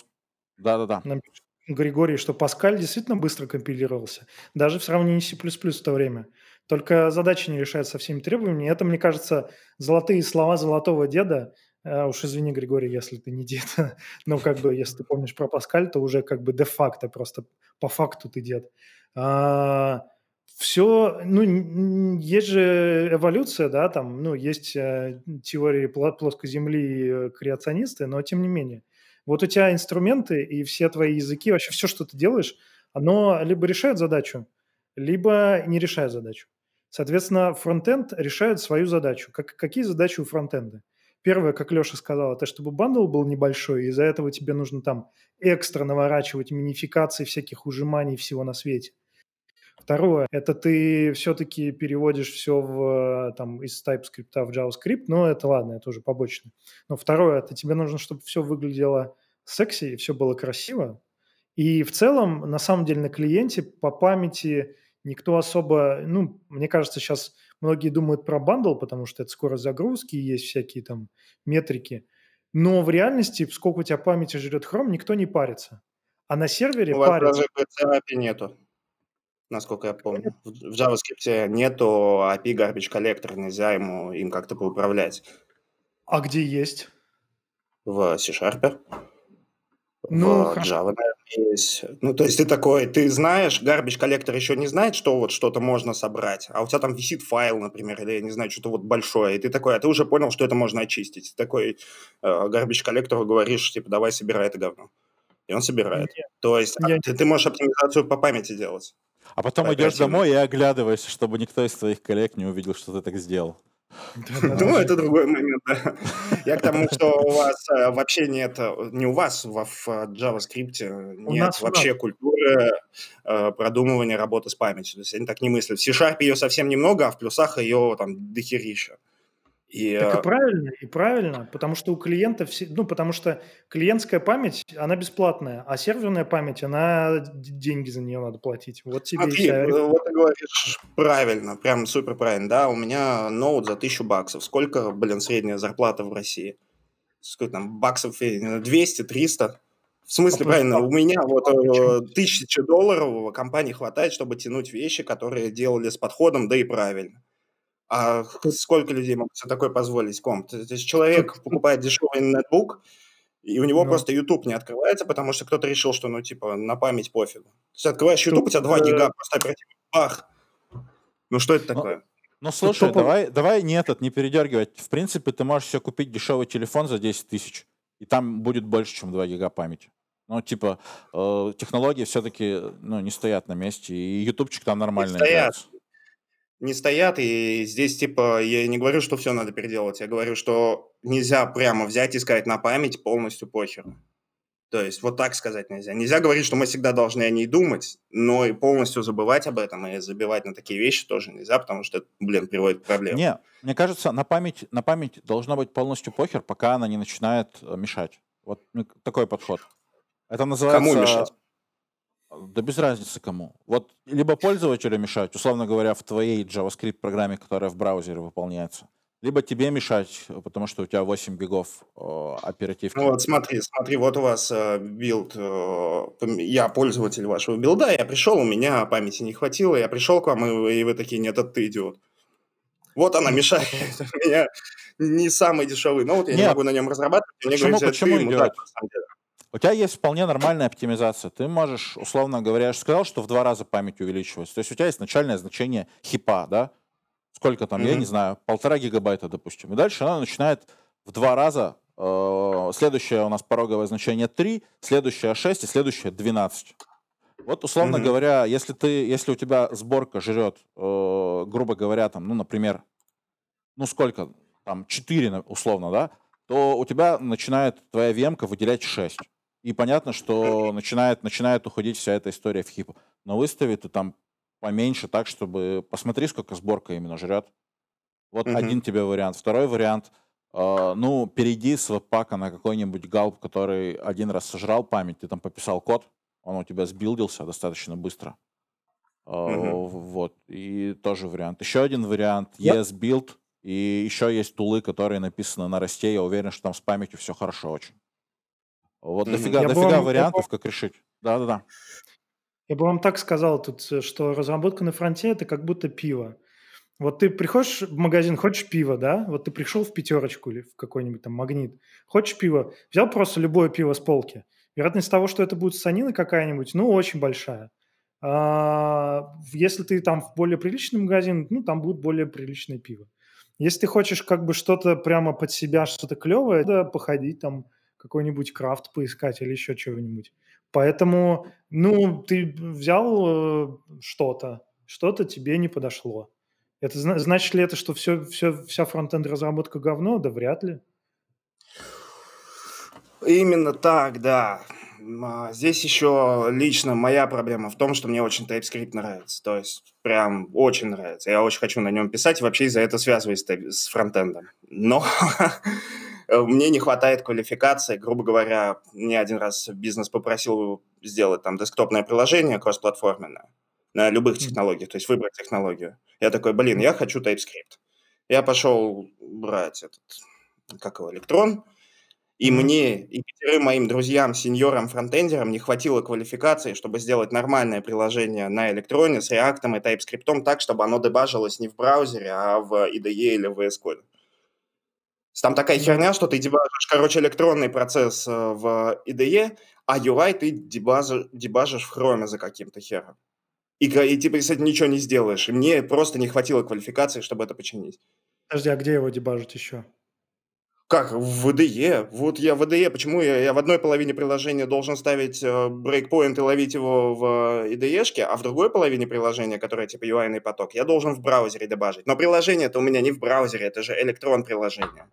Speaker 1: Да-да-да. Нам Григорий, что Паскаль действительно быстро компилировался, даже в сравнении с C++ в то время. Только задачи не решают со всеми требованиями. Это, мне кажется, золотые слова золотого деда. А, уж извини, Григорий, если ты не дед. [laughs] Но как бы, если ты помнишь про Паскаль, то уже как бы де-факто, просто по факту ты дед. А, все, ну, есть же эволюция, да, там, ну, есть э, теории плоской земли э, креационисты, но тем не менее. Вот у тебя инструменты и все твои языки, вообще все, что ты делаешь, оно либо решает задачу, либо не решает задачу. Соответственно, фронтенд решает свою задачу. Как, какие задачи у фронтенда? Первое, как Леша сказал, это чтобы бандл был небольшой, из-за этого тебе нужно там экстра наворачивать минификации всяких ужиманий всего на свете. Второе, это ты все-таки переводишь все в, там, из TypeScript в JavaScript, но это ладно, это уже побочно. Но второе, это тебе нужно, чтобы все выглядело секси и все было красиво. И в целом, на самом деле, на клиенте по памяти никто особо, ну, мне кажется, сейчас многие думают про бандл, потому что это скорость загрузки, есть всякие там метрики. Но в реальности, сколько у тебя памяти жрет Chrome, никто не парится. А на сервере
Speaker 3: у парится. Вас даже нету насколько я помню. В, JavaScript нету API Garbage Collector, нельзя ему им как-то поуправлять.
Speaker 1: А где есть?
Speaker 3: В C-Sharp. Ну, в. Java, наверное, есть. Ну, то есть ты такой, ты знаешь, Garbage Collector еще не знает, что вот что-то можно собрать, а у тебя там висит файл, например, или, я не знаю, что-то вот большое, и ты такой, а ты уже понял, что это можно очистить. Ты такой э, Garbage Collector говоришь, типа, давай собирай это говно. И он собирает. Нет, то есть я... ты, ты можешь оптимизацию по памяти делать.
Speaker 2: А потом идешь домой и оглядываешься, чтобы никто из твоих коллег не увидел, что ты так сделал.
Speaker 3: Ну, [laughs] это другой момент, да. [laughs] Я к тому, что у вас э, вообще нет, не у вас в JavaScript нет вообще культуры э, продумывания работы с памятью. То есть они так не мыслят. В C-Sharp ее совсем немного, а в плюсах ее там дохерища.
Speaker 1: И, так и э, правильно, и правильно, потому что у клиента все, ну, потому что клиентская память, она бесплатная, а серверная память, она деньги за нее надо платить. Вот тебе
Speaker 3: Смотри, вся... Э, вот ты говоришь правильно, прям супер правильно, да, у меня ноут за тысячу баксов. Сколько, блин, средняя зарплата в России? Сколько там, баксов 200, 300? В смысле, а правильно, у меня вот э, тысяча долларов компании хватает, чтобы тянуть вещи, которые делали с подходом, да и правильно. А [laughs] сколько людей могут себе такое позволить комп? То есть человек покупает дешевый ноутбук, и у него ну. просто YouTube не открывается, потому что кто-то решил, что, ну, типа, на память пофигу. То есть открываешь YouTube, у тебя 2 гига, э, просто оперативно, бах! Ну, что это такое?
Speaker 2: Ну, слушай, давай, давай не этот, не передергивать. В принципе, ты можешь себе купить дешевый телефон за 10 тысяч, и там будет больше, чем 2 гига памяти. Ну, типа, э, технологии все-таки ну, не стоят на месте, и ютубчик там нормально
Speaker 3: не стоят. Играется не стоят, и здесь, типа, я не говорю, что все надо переделать, я говорю, что нельзя прямо взять и сказать на память полностью похер. То есть вот так сказать нельзя. Нельзя говорить, что мы всегда должны о ней думать, но и полностью забывать об этом и забивать на такие вещи тоже нельзя, потому что это, блин, приводит к проблемам.
Speaker 2: Не, мне кажется, на память, на память должно быть полностью похер, пока она не начинает э, мешать. Вот ну, такой подход. Это называется...
Speaker 3: Кому мешать?
Speaker 2: Да без разницы кому. Вот либо пользователю мешать, условно говоря, в твоей JavaScript программе, которая в браузере выполняется, либо тебе мешать, потому что у тебя 8 гигов э, оперативки.
Speaker 3: Ну вот смотри, смотри, вот у вас э, build, э, я пользователь вашего build а, я пришел, у меня памяти не хватило, я пришел к вам, и, и вы такие, нет, это ты идиот. Вот она мешает. [laughs] У меня не самый дешевый ноут, я не могу на нем разрабатывать.
Speaker 2: Почему, почему идиот? У тебя есть вполне нормальная оптимизация. Ты можешь, условно говоря, я же сказал, что в два раза память увеличивается. То есть у тебя есть начальное значение хипа, да? Сколько там, mm-hmm. я не знаю, полтора гигабайта, допустим. И дальше она начинает в два раза. Э, следующее у нас пороговое значение 3, следующее 6 и следующее 12. Вот, условно mm-hmm. говоря, если, ты, если у тебя сборка жрет, э, грубо говоря, там, ну, например, ну, сколько, там, 4, условно, да, то у тебя начинает твоя vm выделять 6. И понятно, что начинает, начинает уходить вся эта история в хип. Но выстави ты там поменьше так, чтобы... Посмотри, сколько сборка именно жрет. Вот mm-hmm. один тебе вариант. Второй вариант. Э, ну, перейди с веб-пака на какой-нибудь галп, который один раз сожрал память, ты там пописал код, он у тебя сбилдился достаточно быстро. Э, mm-hmm. Вот. И тоже вариант. Еще один вариант. Yep. ES-build. И еще есть тулы, которые написаны на расте. Я уверен, что там с памятью все хорошо очень. Вот mm-hmm. дофига, дофига вам, вариантов, бы, как решить. Да-да-да.
Speaker 1: Я бы вам так сказал тут, э, что разработка на фронте – это как будто пиво. Вот ты приходишь в магазин, хочешь пиво, да? Вот ты пришел в пятерочку или в какой-нибудь там магнит, хочешь пиво, взял просто любое пиво с полки. Вероятность того, что это будет санина какая-нибудь, ну, очень большая. А, если ты там в более приличный магазин, ну, там будет более приличное пиво. Если ты хочешь как бы что-то прямо под себя, что-то клевое, надо походить там какой-нибудь крафт поискать или еще чего-нибудь. Поэтому, ну, ты взял э, что-то, что-то тебе не подошло. Это значит ли это, что все, все, вся фронтенд разработка говно? Да вряд ли.
Speaker 3: Именно так, да. А, здесь еще лично моя проблема в том, что мне очень TypeScript нравится. То есть прям очень нравится. Я очень хочу на нем писать и вообще из-за этого связываюсь с фронтендом. Но [laughs] мне не хватает квалификации, грубо говоря, мне один раз бизнес попросил сделать там десктопное приложение кроссплатформенное на любых технологиях, то есть выбрать технологию. Я такой, блин, я хочу TypeScript. Я пошел брать этот, как его, электрон, и мне, и пятерым моим друзьям, сеньорам, фронтендерам не хватило квалификации, чтобы сделать нормальное приложение на электроне с React и TypeScript так, чтобы оно дебажилось не в браузере, а в IDE или в VS Code. Там такая херня, что ты дебажишь, короче, электронный процесс э, в IDE, а UI ты дебажишь, дебажишь в Chrome за каким-то хером. И, и ты, кстати, ничего не сделаешь. И мне просто не хватило квалификации, чтобы это починить.
Speaker 1: Подожди, а где его дебажить еще?
Speaker 3: Как? В IDE. Вот я в IDE. Почему я, я в одной половине приложения должен ставить брейкпоинт э, и ловить его в IDE-шке, а в другой половине приложения, которая типа UI поток, я должен в браузере дебажить. Но приложение это у меня не в браузере, это же электрон приложение.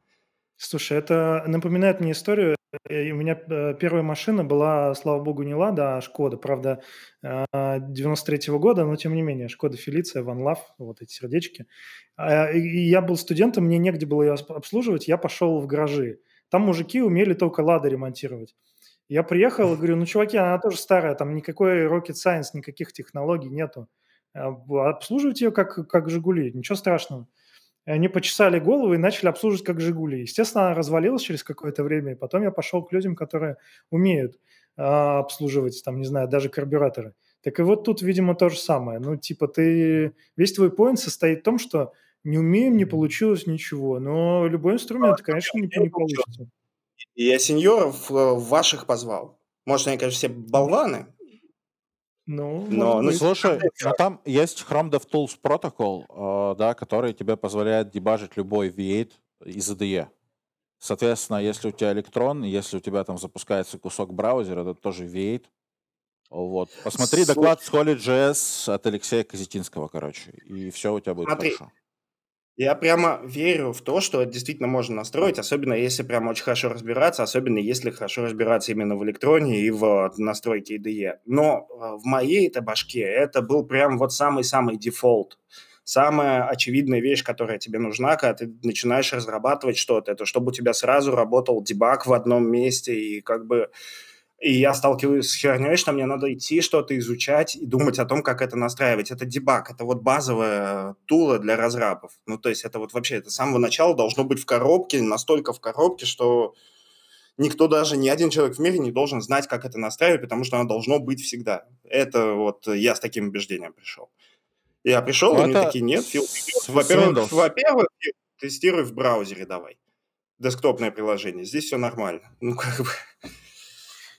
Speaker 1: Слушай, это напоминает мне историю. у меня первая машина была, слава богу, не Лада, а Шкода. Правда, 93-го года, но тем не менее, Шкода Фелиция, Ван Лав, вот эти сердечки. А, и я был студентом, мне негде было ее обслуживать, я пошел в гаражи. Там мужики умели только Лада ремонтировать. Я приехал и говорю, ну, чуваки, она тоже старая, там никакой rocket science, никаких технологий нету. Обслуживайте ее как, как «Жигули», ничего страшного. И они почесали голову и начали обслуживать как «Жигули». Естественно, она развалилась через какое-то время, и потом я пошел к людям, которые умеют э, обслуживать, там, не знаю, даже карбюраторы. Так и вот тут, видимо, то же самое. Ну, типа, ты... Весь твой поинт состоит в том, что не умеем, не получилось ничего. Но любой инструмент, конечно, не, не получится.
Speaker 3: Я сеньоров э, ваших позвал. Может, они, конечно, все болваны,
Speaker 2: ну, но, ну, слушай, но там есть Chrome DevTools Protocol, э, да, который тебе позволяет дебажить любой V8 из IDE. Соответственно, если у тебя электрон, если у тебя там запускается кусок браузера, это тоже V8. Вот. Посмотри Слушай. доклад с Holy.js от Алексея Казетинского, короче, и все у тебя будет Смотри, хорошо.
Speaker 3: Я прямо верю в то, что это действительно можно настроить, особенно если прям очень хорошо разбираться, особенно если хорошо разбираться именно в электроне и в настройке IDE. Но э, в моей это башке это был прям вот самый-самый дефолт. Самая очевидная вещь, которая тебе нужна, когда ты начинаешь разрабатывать что-то, это чтобы у тебя сразу работал дебаг в одном месте и как бы и я сталкиваюсь с херней, что мне надо идти что-то изучать и думать о том, как это настраивать. Это дебаг, это вот базовая тула для разрабов. Ну, то есть это вот вообще, это с самого начала должно быть в коробке, настолько в коробке, что никто даже, ни один человек в мире не должен знать, как это настраивать, потому что оно должно быть всегда. Это вот я с таким убеждением пришел. Я пришел, и они такие, нет, Фил, во-первых, во-первых, тестируй в браузере давай. Десктопное приложение. Здесь все нормально. Ну, как бы...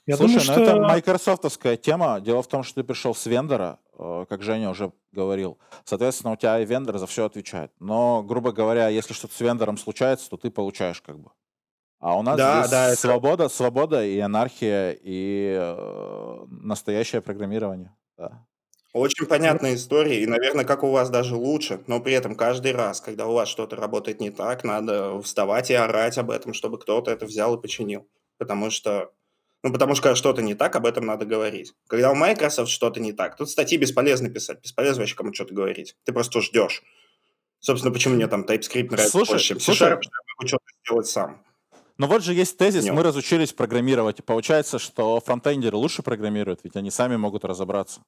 Speaker 2: Я Слушай, думаю, ну что... это майкрософтовская тема. Дело в том, что ты пришел с вендора, э, как Женя уже говорил. Соответственно, у тебя и вендор за все отвечает. Но, грубо говоря, если что-то с вендором случается, то ты получаешь как бы. А у нас да, здесь да, свобода, это... свобода и анархия, и э, настоящее программирование. Да.
Speaker 3: Очень понятная история, и, наверное, как у вас даже лучше, но при этом каждый раз, когда у вас что-то работает не так, надо вставать и орать об этом, чтобы кто-то это взял и починил. Потому что ну, потому что когда что-то не так, об этом надо говорить. Когда у Microsoft что-то не так, тут статьи бесполезно писать, бесполезно вообще кому что-то говорить. Ты просто ждешь. Собственно, почему мне там TypeScript нравится слушай, больше, чем C-Sharp, я могу что-то сделать сам.
Speaker 2: Но вот же есть тезис, Нет. мы разучились программировать. И получается, что фронтендеры лучше программируют, ведь они сами могут разобраться.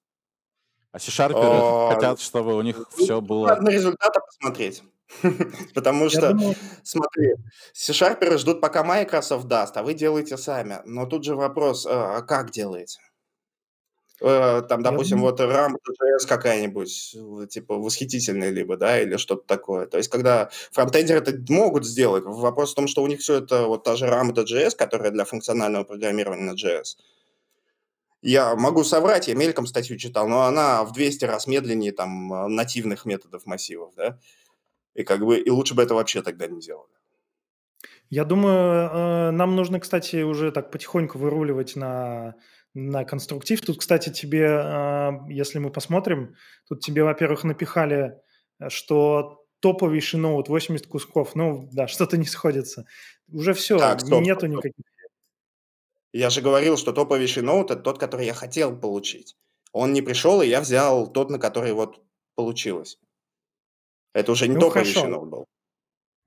Speaker 2: А C-Sharперы хотят, чтобы у них ну, все было...
Speaker 3: Надо на результаты посмотреть. [laughs] Потому что, думаю... смотри, C-Sharp ждут, пока Microsoft даст, а вы делаете сами. Но тут же вопрос, а, а как делаете? Э, там, допустим, думаю... вот RAM.js какая-нибудь, типа, восхитительная либо, да, или что-то такое. То есть, когда фронтендеры это могут сделать, вопрос в том, что у них все это вот та же RAM.js, которая для функционального программирования на JS, я могу соврать, я мельком статью читал, но она в 200 раз медленнее там нативных методов массивов, да. И как бы и лучше бы это вообще тогда не делали.
Speaker 1: Я думаю, э, нам нужно, кстати, уже так потихоньку выруливать на, на конструктив. Тут, кстати, тебе, э, если мы посмотрим, тут тебе, во-первых, напихали, э, что топовейший ноут 80 кусков. Ну, да, [laughs] что-то не сходится. Уже все, так, стоп, нету стоп. никаких.
Speaker 3: Я же говорил, что топовейший ноут – это тот, который я хотел получить. Он не пришел, и я взял тот, на который вот получилось. Это уже не ну, только хорошо. ноут был.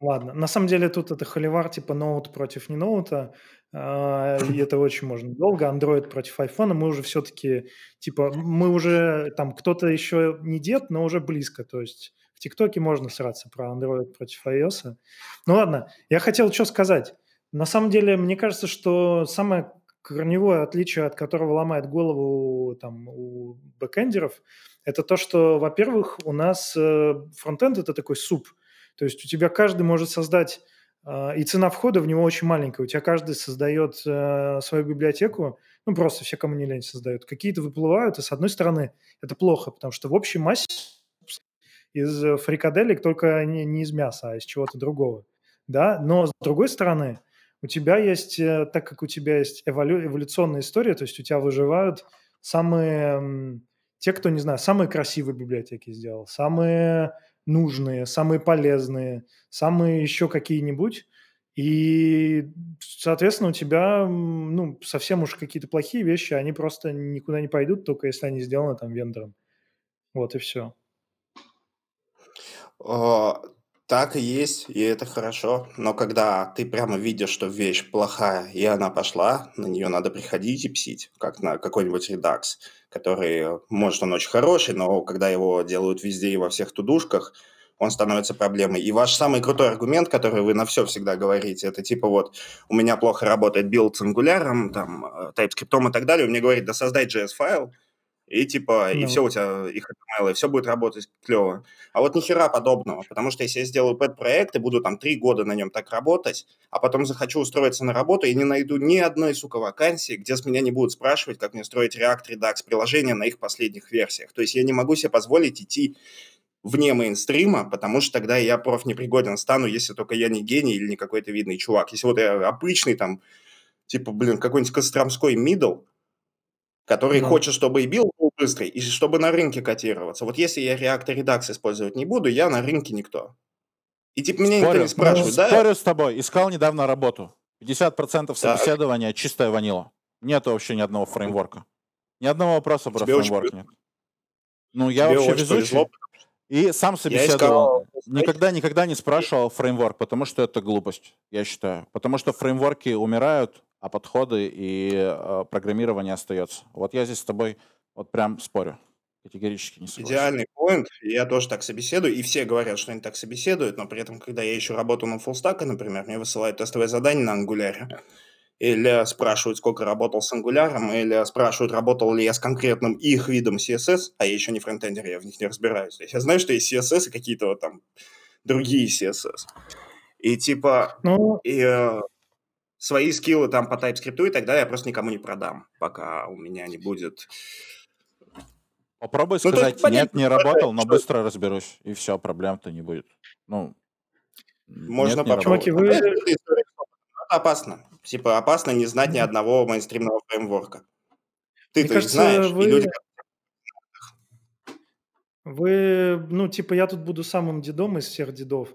Speaker 1: Ладно. На самом деле тут это холивар типа ноут против не ноута. Э, и это очень можно долго. Android против iPhone. Мы уже все-таки, типа, мы уже, там, кто-то еще не дед, но уже близко. То есть в ТикТоке можно сраться про Android против iOS. Ну ладно, я хотел что сказать. На самом деле, мне кажется, что самое корневое отличие, от которого ломает голову там, у бэкэндеров – это то, что, во-первых, у нас э, фронтенд – это такой суп. То есть у тебя каждый может создать, э, и цена входа в него очень маленькая. У тебя каждый создает э, свою библиотеку, ну, просто все, кому не лень, создают. Какие-то выплывают, и с одной стороны это плохо, потому что в общей массе из фрикаделек только не, не из мяса, а из чего-то другого. Да? Но с другой стороны, у тебя есть, так как у тебя есть эволю, эволюционная история, то есть у тебя выживают самые те, кто, не знаю, самые красивые библиотеки сделал, самые нужные, самые полезные, самые еще какие-нибудь. И, соответственно, у тебя ну, совсем уж какие-то плохие вещи, они просто никуда не пойдут, только если они сделаны там вендором. Вот и все.
Speaker 3: Так и есть, и это хорошо. Но когда ты прямо видишь, что вещь плохая, и она пошла, на нее надо приходить и псить, как на какой-нибудь редакс, который, может, он очень хороший, но когда его делают везде и во всех тудушках, он становится проблемой. И ваш самый крутой аргумент, который вы на все всегда говорите, это типа вот у меня плохо работает build с Angular, там, э, TypeScript и так далее, он мне говорит, да создай JS-файл, и типа, ну. и все у тебя, их HTML, и все будет работать клево. А вот нихера подобного, потому что если я сделаю pet -проект и буду там три года на нем так работать, а потом захочу устроиться на работу и не найду ни одной, сука, вакансии, где с меня не будут спрашивать, как мне строить React, Redux приложение на их последних версиях. То есть я не могу себе позволить идти вне мейнстрима, потому что тогда я профнепригоден стану, если только я не гений или не какой-то видный чувак. Если вот я обычный там, типа, блин, какой-нибудь Костромской middle, который да. хочет, чтобы и build был быстрый, и чтобы на рынке котироваться. Вот если я React и Redux использовать не буду, я на рынке никто. И типа меня спорю, никто не спрашивает,
Speaker 2: да? Спорю с тобой. Искал недавно работу. 50% собеседования да. чистая vanilla. Нет вообще ни одного фреймворка. Ни одного вопроса про Тебе фреймворк нет. Ну, я Тебе вообще везучий. Повезло, и сам собеседовал. Никогда, никогда не спрашивал фреймворк, потому что это глупость, я считаю. Потому что фреймворки умирают, а подходы и э, программирование остается. Вот я здесь с тобой вот прям спорю. Категорически не согласен.
Speaker 3: Идеальный поинт. Я тоже так собеседую, и все говорят, что они так собеседуют, но при этом, когда я ищу работу на фуллстака, например, мне высылают тестовое задание на ангуляре, или спрашивают, сколько работал с Angular, или спрашивают, работал ли я с конкретным их видом CSS, а я еще не фронтендер, я в них не разбираюсь. То есть я знаю, что есть CSS и какие-то вот там другие CSS. И типа, ну... и, э, свои скиллы там по TypeScript и так далее я просто никому не продам, пока у меня не будет...
Speaker 2: Попробуй ну, сказать, есть, нет, не работал, но быстро разберусь, и все, проблем-то не будет. Ну,
Speaker 3: Можно нет, попробовать. Вы... Опасно. Типа опасно не знать ни одного мейнстримного фреймворка. Ты то знаешь, вы... и люди...
Speaker 1: Вы, ну, типа, я тут буду самым дедом из всех дедов,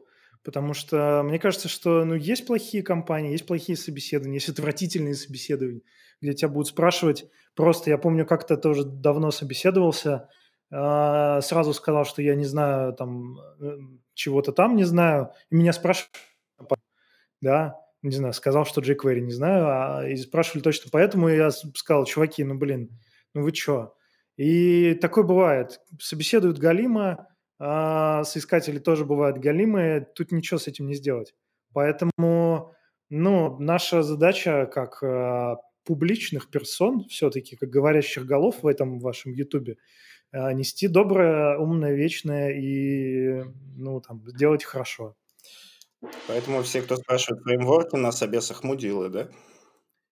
Speaker 1: потому что мне кажется, что, ну, есть плохие компании, есть плохие собеседования, есть отвратительные собеседования, где тебя будут спрашивать просто, я помню, как-то тоже давно собеседовался, а, сразу сказал, что я не знаю там э, чего-то там не знаю, и меня спрашивают, да, не знаю, сказал, что jQuery не знаю, а, и спрашивали точно поэтому, я сказал, чуваки, ну, блин, ну вы чё? И такое бывает. Собеседуют Галима, а соискатели тоже бывают галимые, тут ничего с этим не сделать. Поэтому, ну, наша задача как а, публичных персон, все-таки, как говорящих голов в этом вашем Ютубе, а, нести доброе, умное, вечное и, ну, там, сделать хорошо.
Speaker 3: Поэтому все, кто спрашивает фреймворки, на собесах мудилы, да?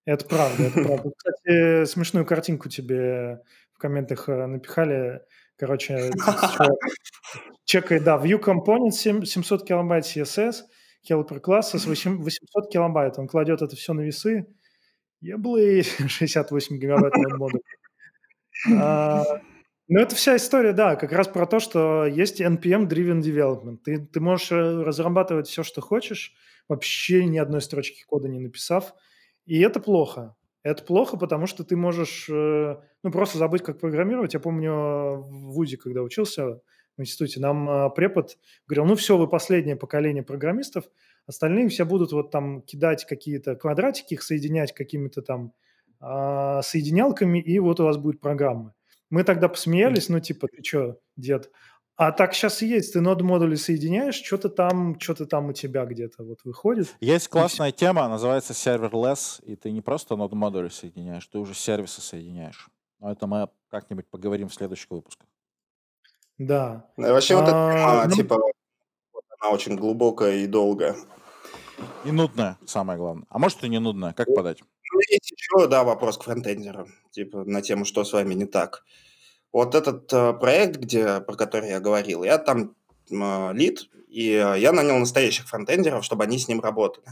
Speaker 1: Это правда, это правда. [laughs] Кстати, смешную картинку тебе в комментах э, напихали. Короче, [laughs] чекай, да, View Component 700 килобайт CSS, helper класса с 800 килобайт. Он кладет это все на весы. Еблы [laughs] 68 гигабайт на модуль. А, ну, это вся история, да, как раз про то, что есть NPM-driven development. Ты, ты можешь э, разрабатывать все, что хочешь, вообще ни одной строчки кода не написав, и это плохо. Это плохо, потому что ты можешь э, ну, просто забыть, как программировать. Я помню в ВУЗе, когда учился в институте, нам э, препод говорил, ну все, вы последнее поколение программистов, остальные все будут вот там кидать какие-то квадратики, их соединять какими-то там а, соединялками, и вот у вас будет программа. Мы тогда посмеялись, ну, типа, ты что, дед? А так сейчас и есть. Ты нод модули соединяешь, что-то там, что-то там у тебя где-то вот выходит.
Speaker 2: Есть классная тема, называется serverless, и ты не просто нод модули соединяешь, ты уже сервисы соединяешь. Но это мы как-нибудь поговорим в следующих выпусках.
Speaker 1: Да.
Speaker 3: Ну, вообще а, вот эта тема, ну... типа, она очень глубокая и долгая.
Speaker 2: И нудная, самое главное. А может и не нудная, как подать?
Speaker 3: Ну, есть еще, да, вопрос к фронтендерам, типа на тему, что с вами не так. Вот этот э, проект, где, про который я говорил, я там э, лид, и я нанял настоящих фронтендеров, чтобы они с ним работали.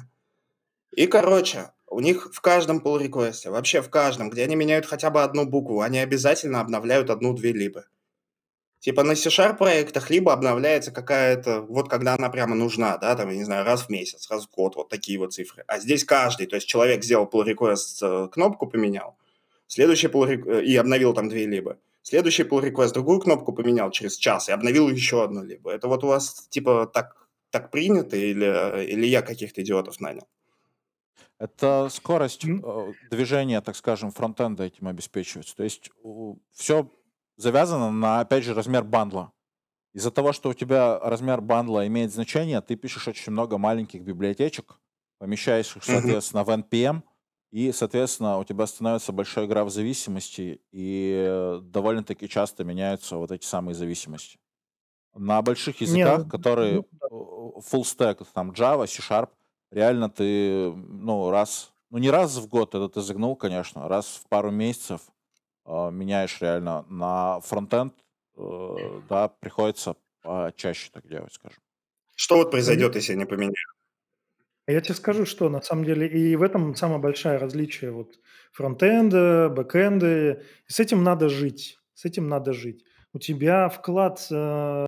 Speaker 3: И, короче, у них в каждом pull реквесте вообще в каждом, где они меняют хотя бы одну букву, они обязательно обновляют одну-две либо. Типа на C-Sharp проектах либо обновляется какая-то, вот когда она прямо нужна, да, там, я не знаю, раз в месяц, раз в год, вот такие вот цифры. А здесь каждый, то есть человек сделал pull request, э, кнопку поменял, следующий pull и обновил там две либо. Следующий pull request другую кнопку поменял через час и обновил еще одну либо. Это вот у вас типа так, так принято или, или я каких-то идиотов нанял?
Speaker 2: Это скорость э, движения, так скажем, фронтенда этим обеспечивается. То есть все завязано на, опять же, размер бандла. Из-за того, что у тебя размер бандла имеет значение, ты пишешь очень много маленьких библиотечек, помещаешь их, соответственно, в NPM, и, соответственно, у тебя становится большой граф зависимости, и довольно-таки часто меняются вот эти самые зависимости. На больших языках, Не, ну, которые ну, full stack, там Java, C-Sharp, реально ты, ну, раз, ну не раз в год, это ты загнул, конечно, раз в пару месяцев э, меняешь реально на фронтенд, э, да, приходится чаще так делать, скажем.
Speaker 3: Что вот произойдет, если я не поменяю?
Speaker 1: Я тебе скажу, что на самом деле и в этом самое большое различие вот фронтенда, бэкенда. С этим надо жить, с этим надо жить. У тебя вклад э,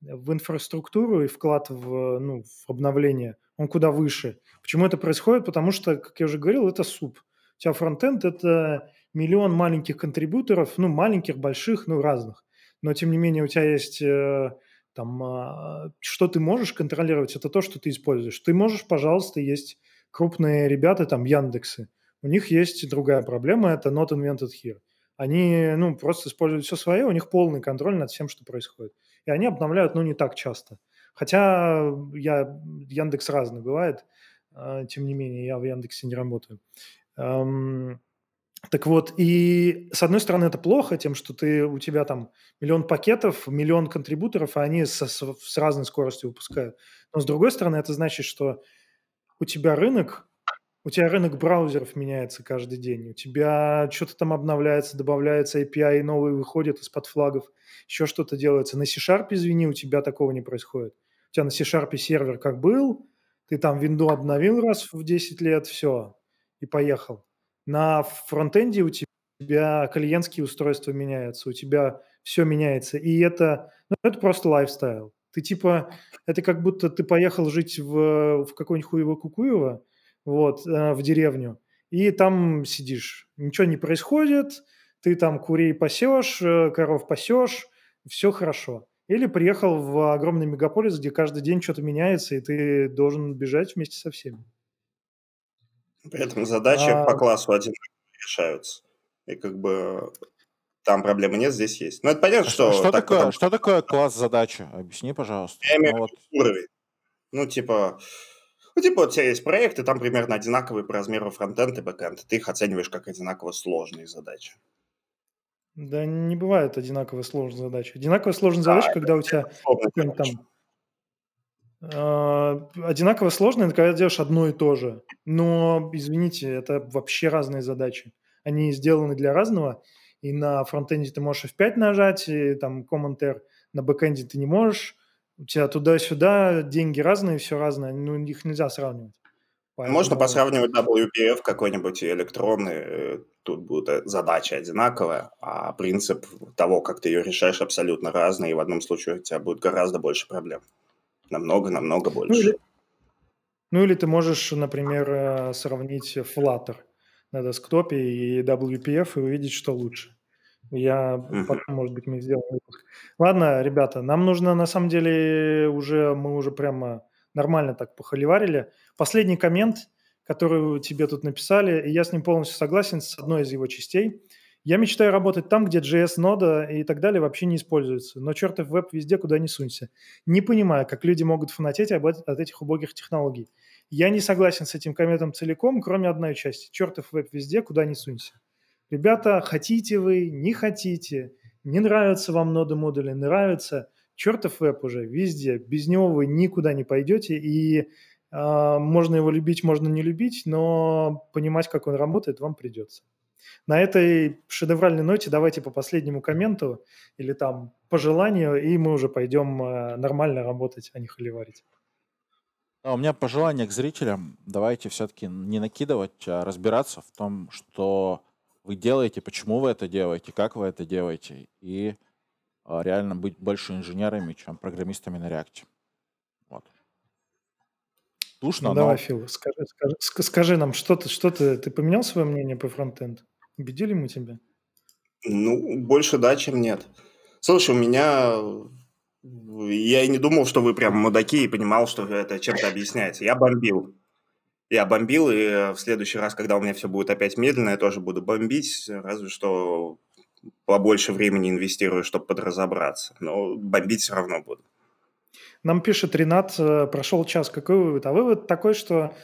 Speaker 1: в инфраструктуру и вклад в, ну, в обновление, он куда выше. Почему это происходит? Потому что, как я уже говорил, это суп. У тебя фронтенд – это миллион маленьких контрибьюторов, ну, маленьких, больших, ну, разных. Но, тем не менее, у тебя есть э, там, а, что ты можешь контролировать, это то, что ты используешь. Ты можешь, пожалуйста, есть крупные ребята, там, Яндексы. У них есть другая проблема, это not invented here. Они, ну, просто используют все свое, у них полный контроль над всем, что происходит. И они обновляют, ну, не так часто. Хотя я, Яндекс разный бывает, а, тем не менее, я в Яндексе не работаю. Так вот, и с одной стороны это плохо тем, что ты, у тебя там миллион пакетов, миллион контрибуторов, а они со, с, с разной скоростью выпускают. Но с другой стороны это значит, что у тебя рынок, у тебя рынок браузеров меняется каждый день, у тебя что-то там обновляется, добавляется API, новые выходят из-под флагов, еще что-то делается. На C-Sharp, извини, у тебя такого не происходит. У тебя на C-Sharp сервер как был, ты там винду обновил раз в 10 лет, все, и поехал. На фронтенде у тебя клиентские устройства меняются, у тебя все меняется. И это, ну, это просто лайфстайл. Ты типа, это как будто ты поехал жить в, в какой-нибудь Хуево-Кукуево, вот, э, в деревню, и там сидишь. Ничего не происходит, ты там курей пасешь, э, коров пасешь, все хорошо. Или приехал в огромный мегаполис, где каждый день что-то меняется, и ты должен бежать вместе со всеми.
Speaker 3: При этом задачи а... по классу одинаково решаются. И как бы там проблемы нет, здесь есть. Ну, это понятно,
Speaker 2: а
Speaker 3: что...
Speaker 2: Что, так такое, потом... что такое класс задачи? Объясни, пожалуйста.
Speaker 3: Я имею ну, вот. уровень. Ну, типа... Ну, типа, у тебя есть проекты, там примерно одинаковые по размеру фронтенд и бэкенд. Ты их оцениваешь как одинаково сложные задачи.
Speaker 1: Да не бывает одинаково сложные задачи. Одинаково сложная задача, когда у тебя какой-нибудь там одинаково сложно, когда делаешь одно и то же. Но, извините, это вообще разные задачи. Они сделаны для разного, и на фронтенде ты можешь F5 нажать, и там Command R, на бэкенде ты не можешь. У тебя туда-сюда деньги разные, все разное, ну, их нельзя сравнивать.
Speaker 3: Поэтому... Можно посравнивать WPF какой-нибудь электронный, э, тут будет э, задача одинаковая, а принцип того, как ты ее решаешь, абсолютно разный, и в одном случае у тебя будет гораздо больше проблем. Намного-намного больше. Ну или,
Speaker 1: ну или ты можешь, например, э, сравнить Flutter на десктопе и WPF и увидеть, что лучше. Я uh-huh. потом, может быть, мы сделаем выпуск. Ладно, ребята, нам нужно, на самом деле, уже мы уже прямо нормально так похоливарили. Последний коммент, который тебе тут написали, и я с ним полностью согласен с одной из его частей – я мечтаю работать там, где JS-нода и так далее вообще не используются. Но чертов веб везде, куда не сунься. Не понимаю, как люди могут фанатеть об, от этих убогих технологий. Я не согласен с этим комментом целиком, кроме одной части. Чертов веб везде, куда не сунься. Ребята, хотите вы, не хотите, не нравятся вам ноды модули, нравятся, чертов веб уже везде. Без него вы никуда не пойдете, и э, можно его любить, можно не любить, но понимать, как он работает, вам придется. На этой шедевральной ноте давайте по последнему комменту или там по желанию, и мы уже пойдем э, нормально работать, а не холиварить.
Speaker 2: А у меня пожелание к зрителям. Давайте все-таки не накидывать, а разбираться в том, что вы делаете, почему вы это делаете, как вы это делаете. И а, реально быть больше инженерами, чем программистами на реакте.
Speaker 1: Душно, ну, но... Давай, Фил, скажи, скажи, скажи нам, что ты, что ты, ты поменял свое мнение по фронтенд? Убедили мы тебя?
Speaker 3: Ну, больше да, чем нет. Слушай, у меня... Я и не думал, что вы прям мудаки и понимал, что это чем-то объясняется. Я бомбил. Я бомбил, и в следующий раз, когда у меня все будет опять медленно, я тоже буду бомбить, разве что побольше времени инвестирую, чтобы подразобраться. Но бомбить все равно буду.
Speaker 1: Нам пишет Ренат, э, прошел час, какой вывод? А вывод такой, что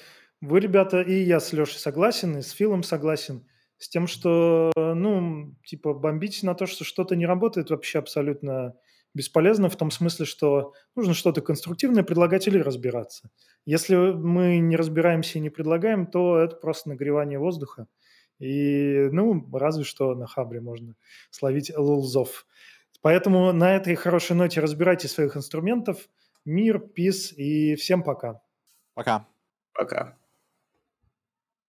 Speaker 1: вы, ребята, и я с Лешей согласен, и с Филом согласен, с тем, что, ну, типа, бомбить на то, что что-то не работает, вообще абсолютно бесполезно в том смысле, что нужно что-то конструктивное предлагать или разбираться. Если мы не разбираемся и не предлагаем, то это просто нагревание воздуха. И, ну, разве что на Хабре можно словить лулзов. Поэтому на этой хорошей ноте разбирайте своих инструментов. Мир, пис и всем пока.
Speaker 2: Пока.
Speaker 3: Пока.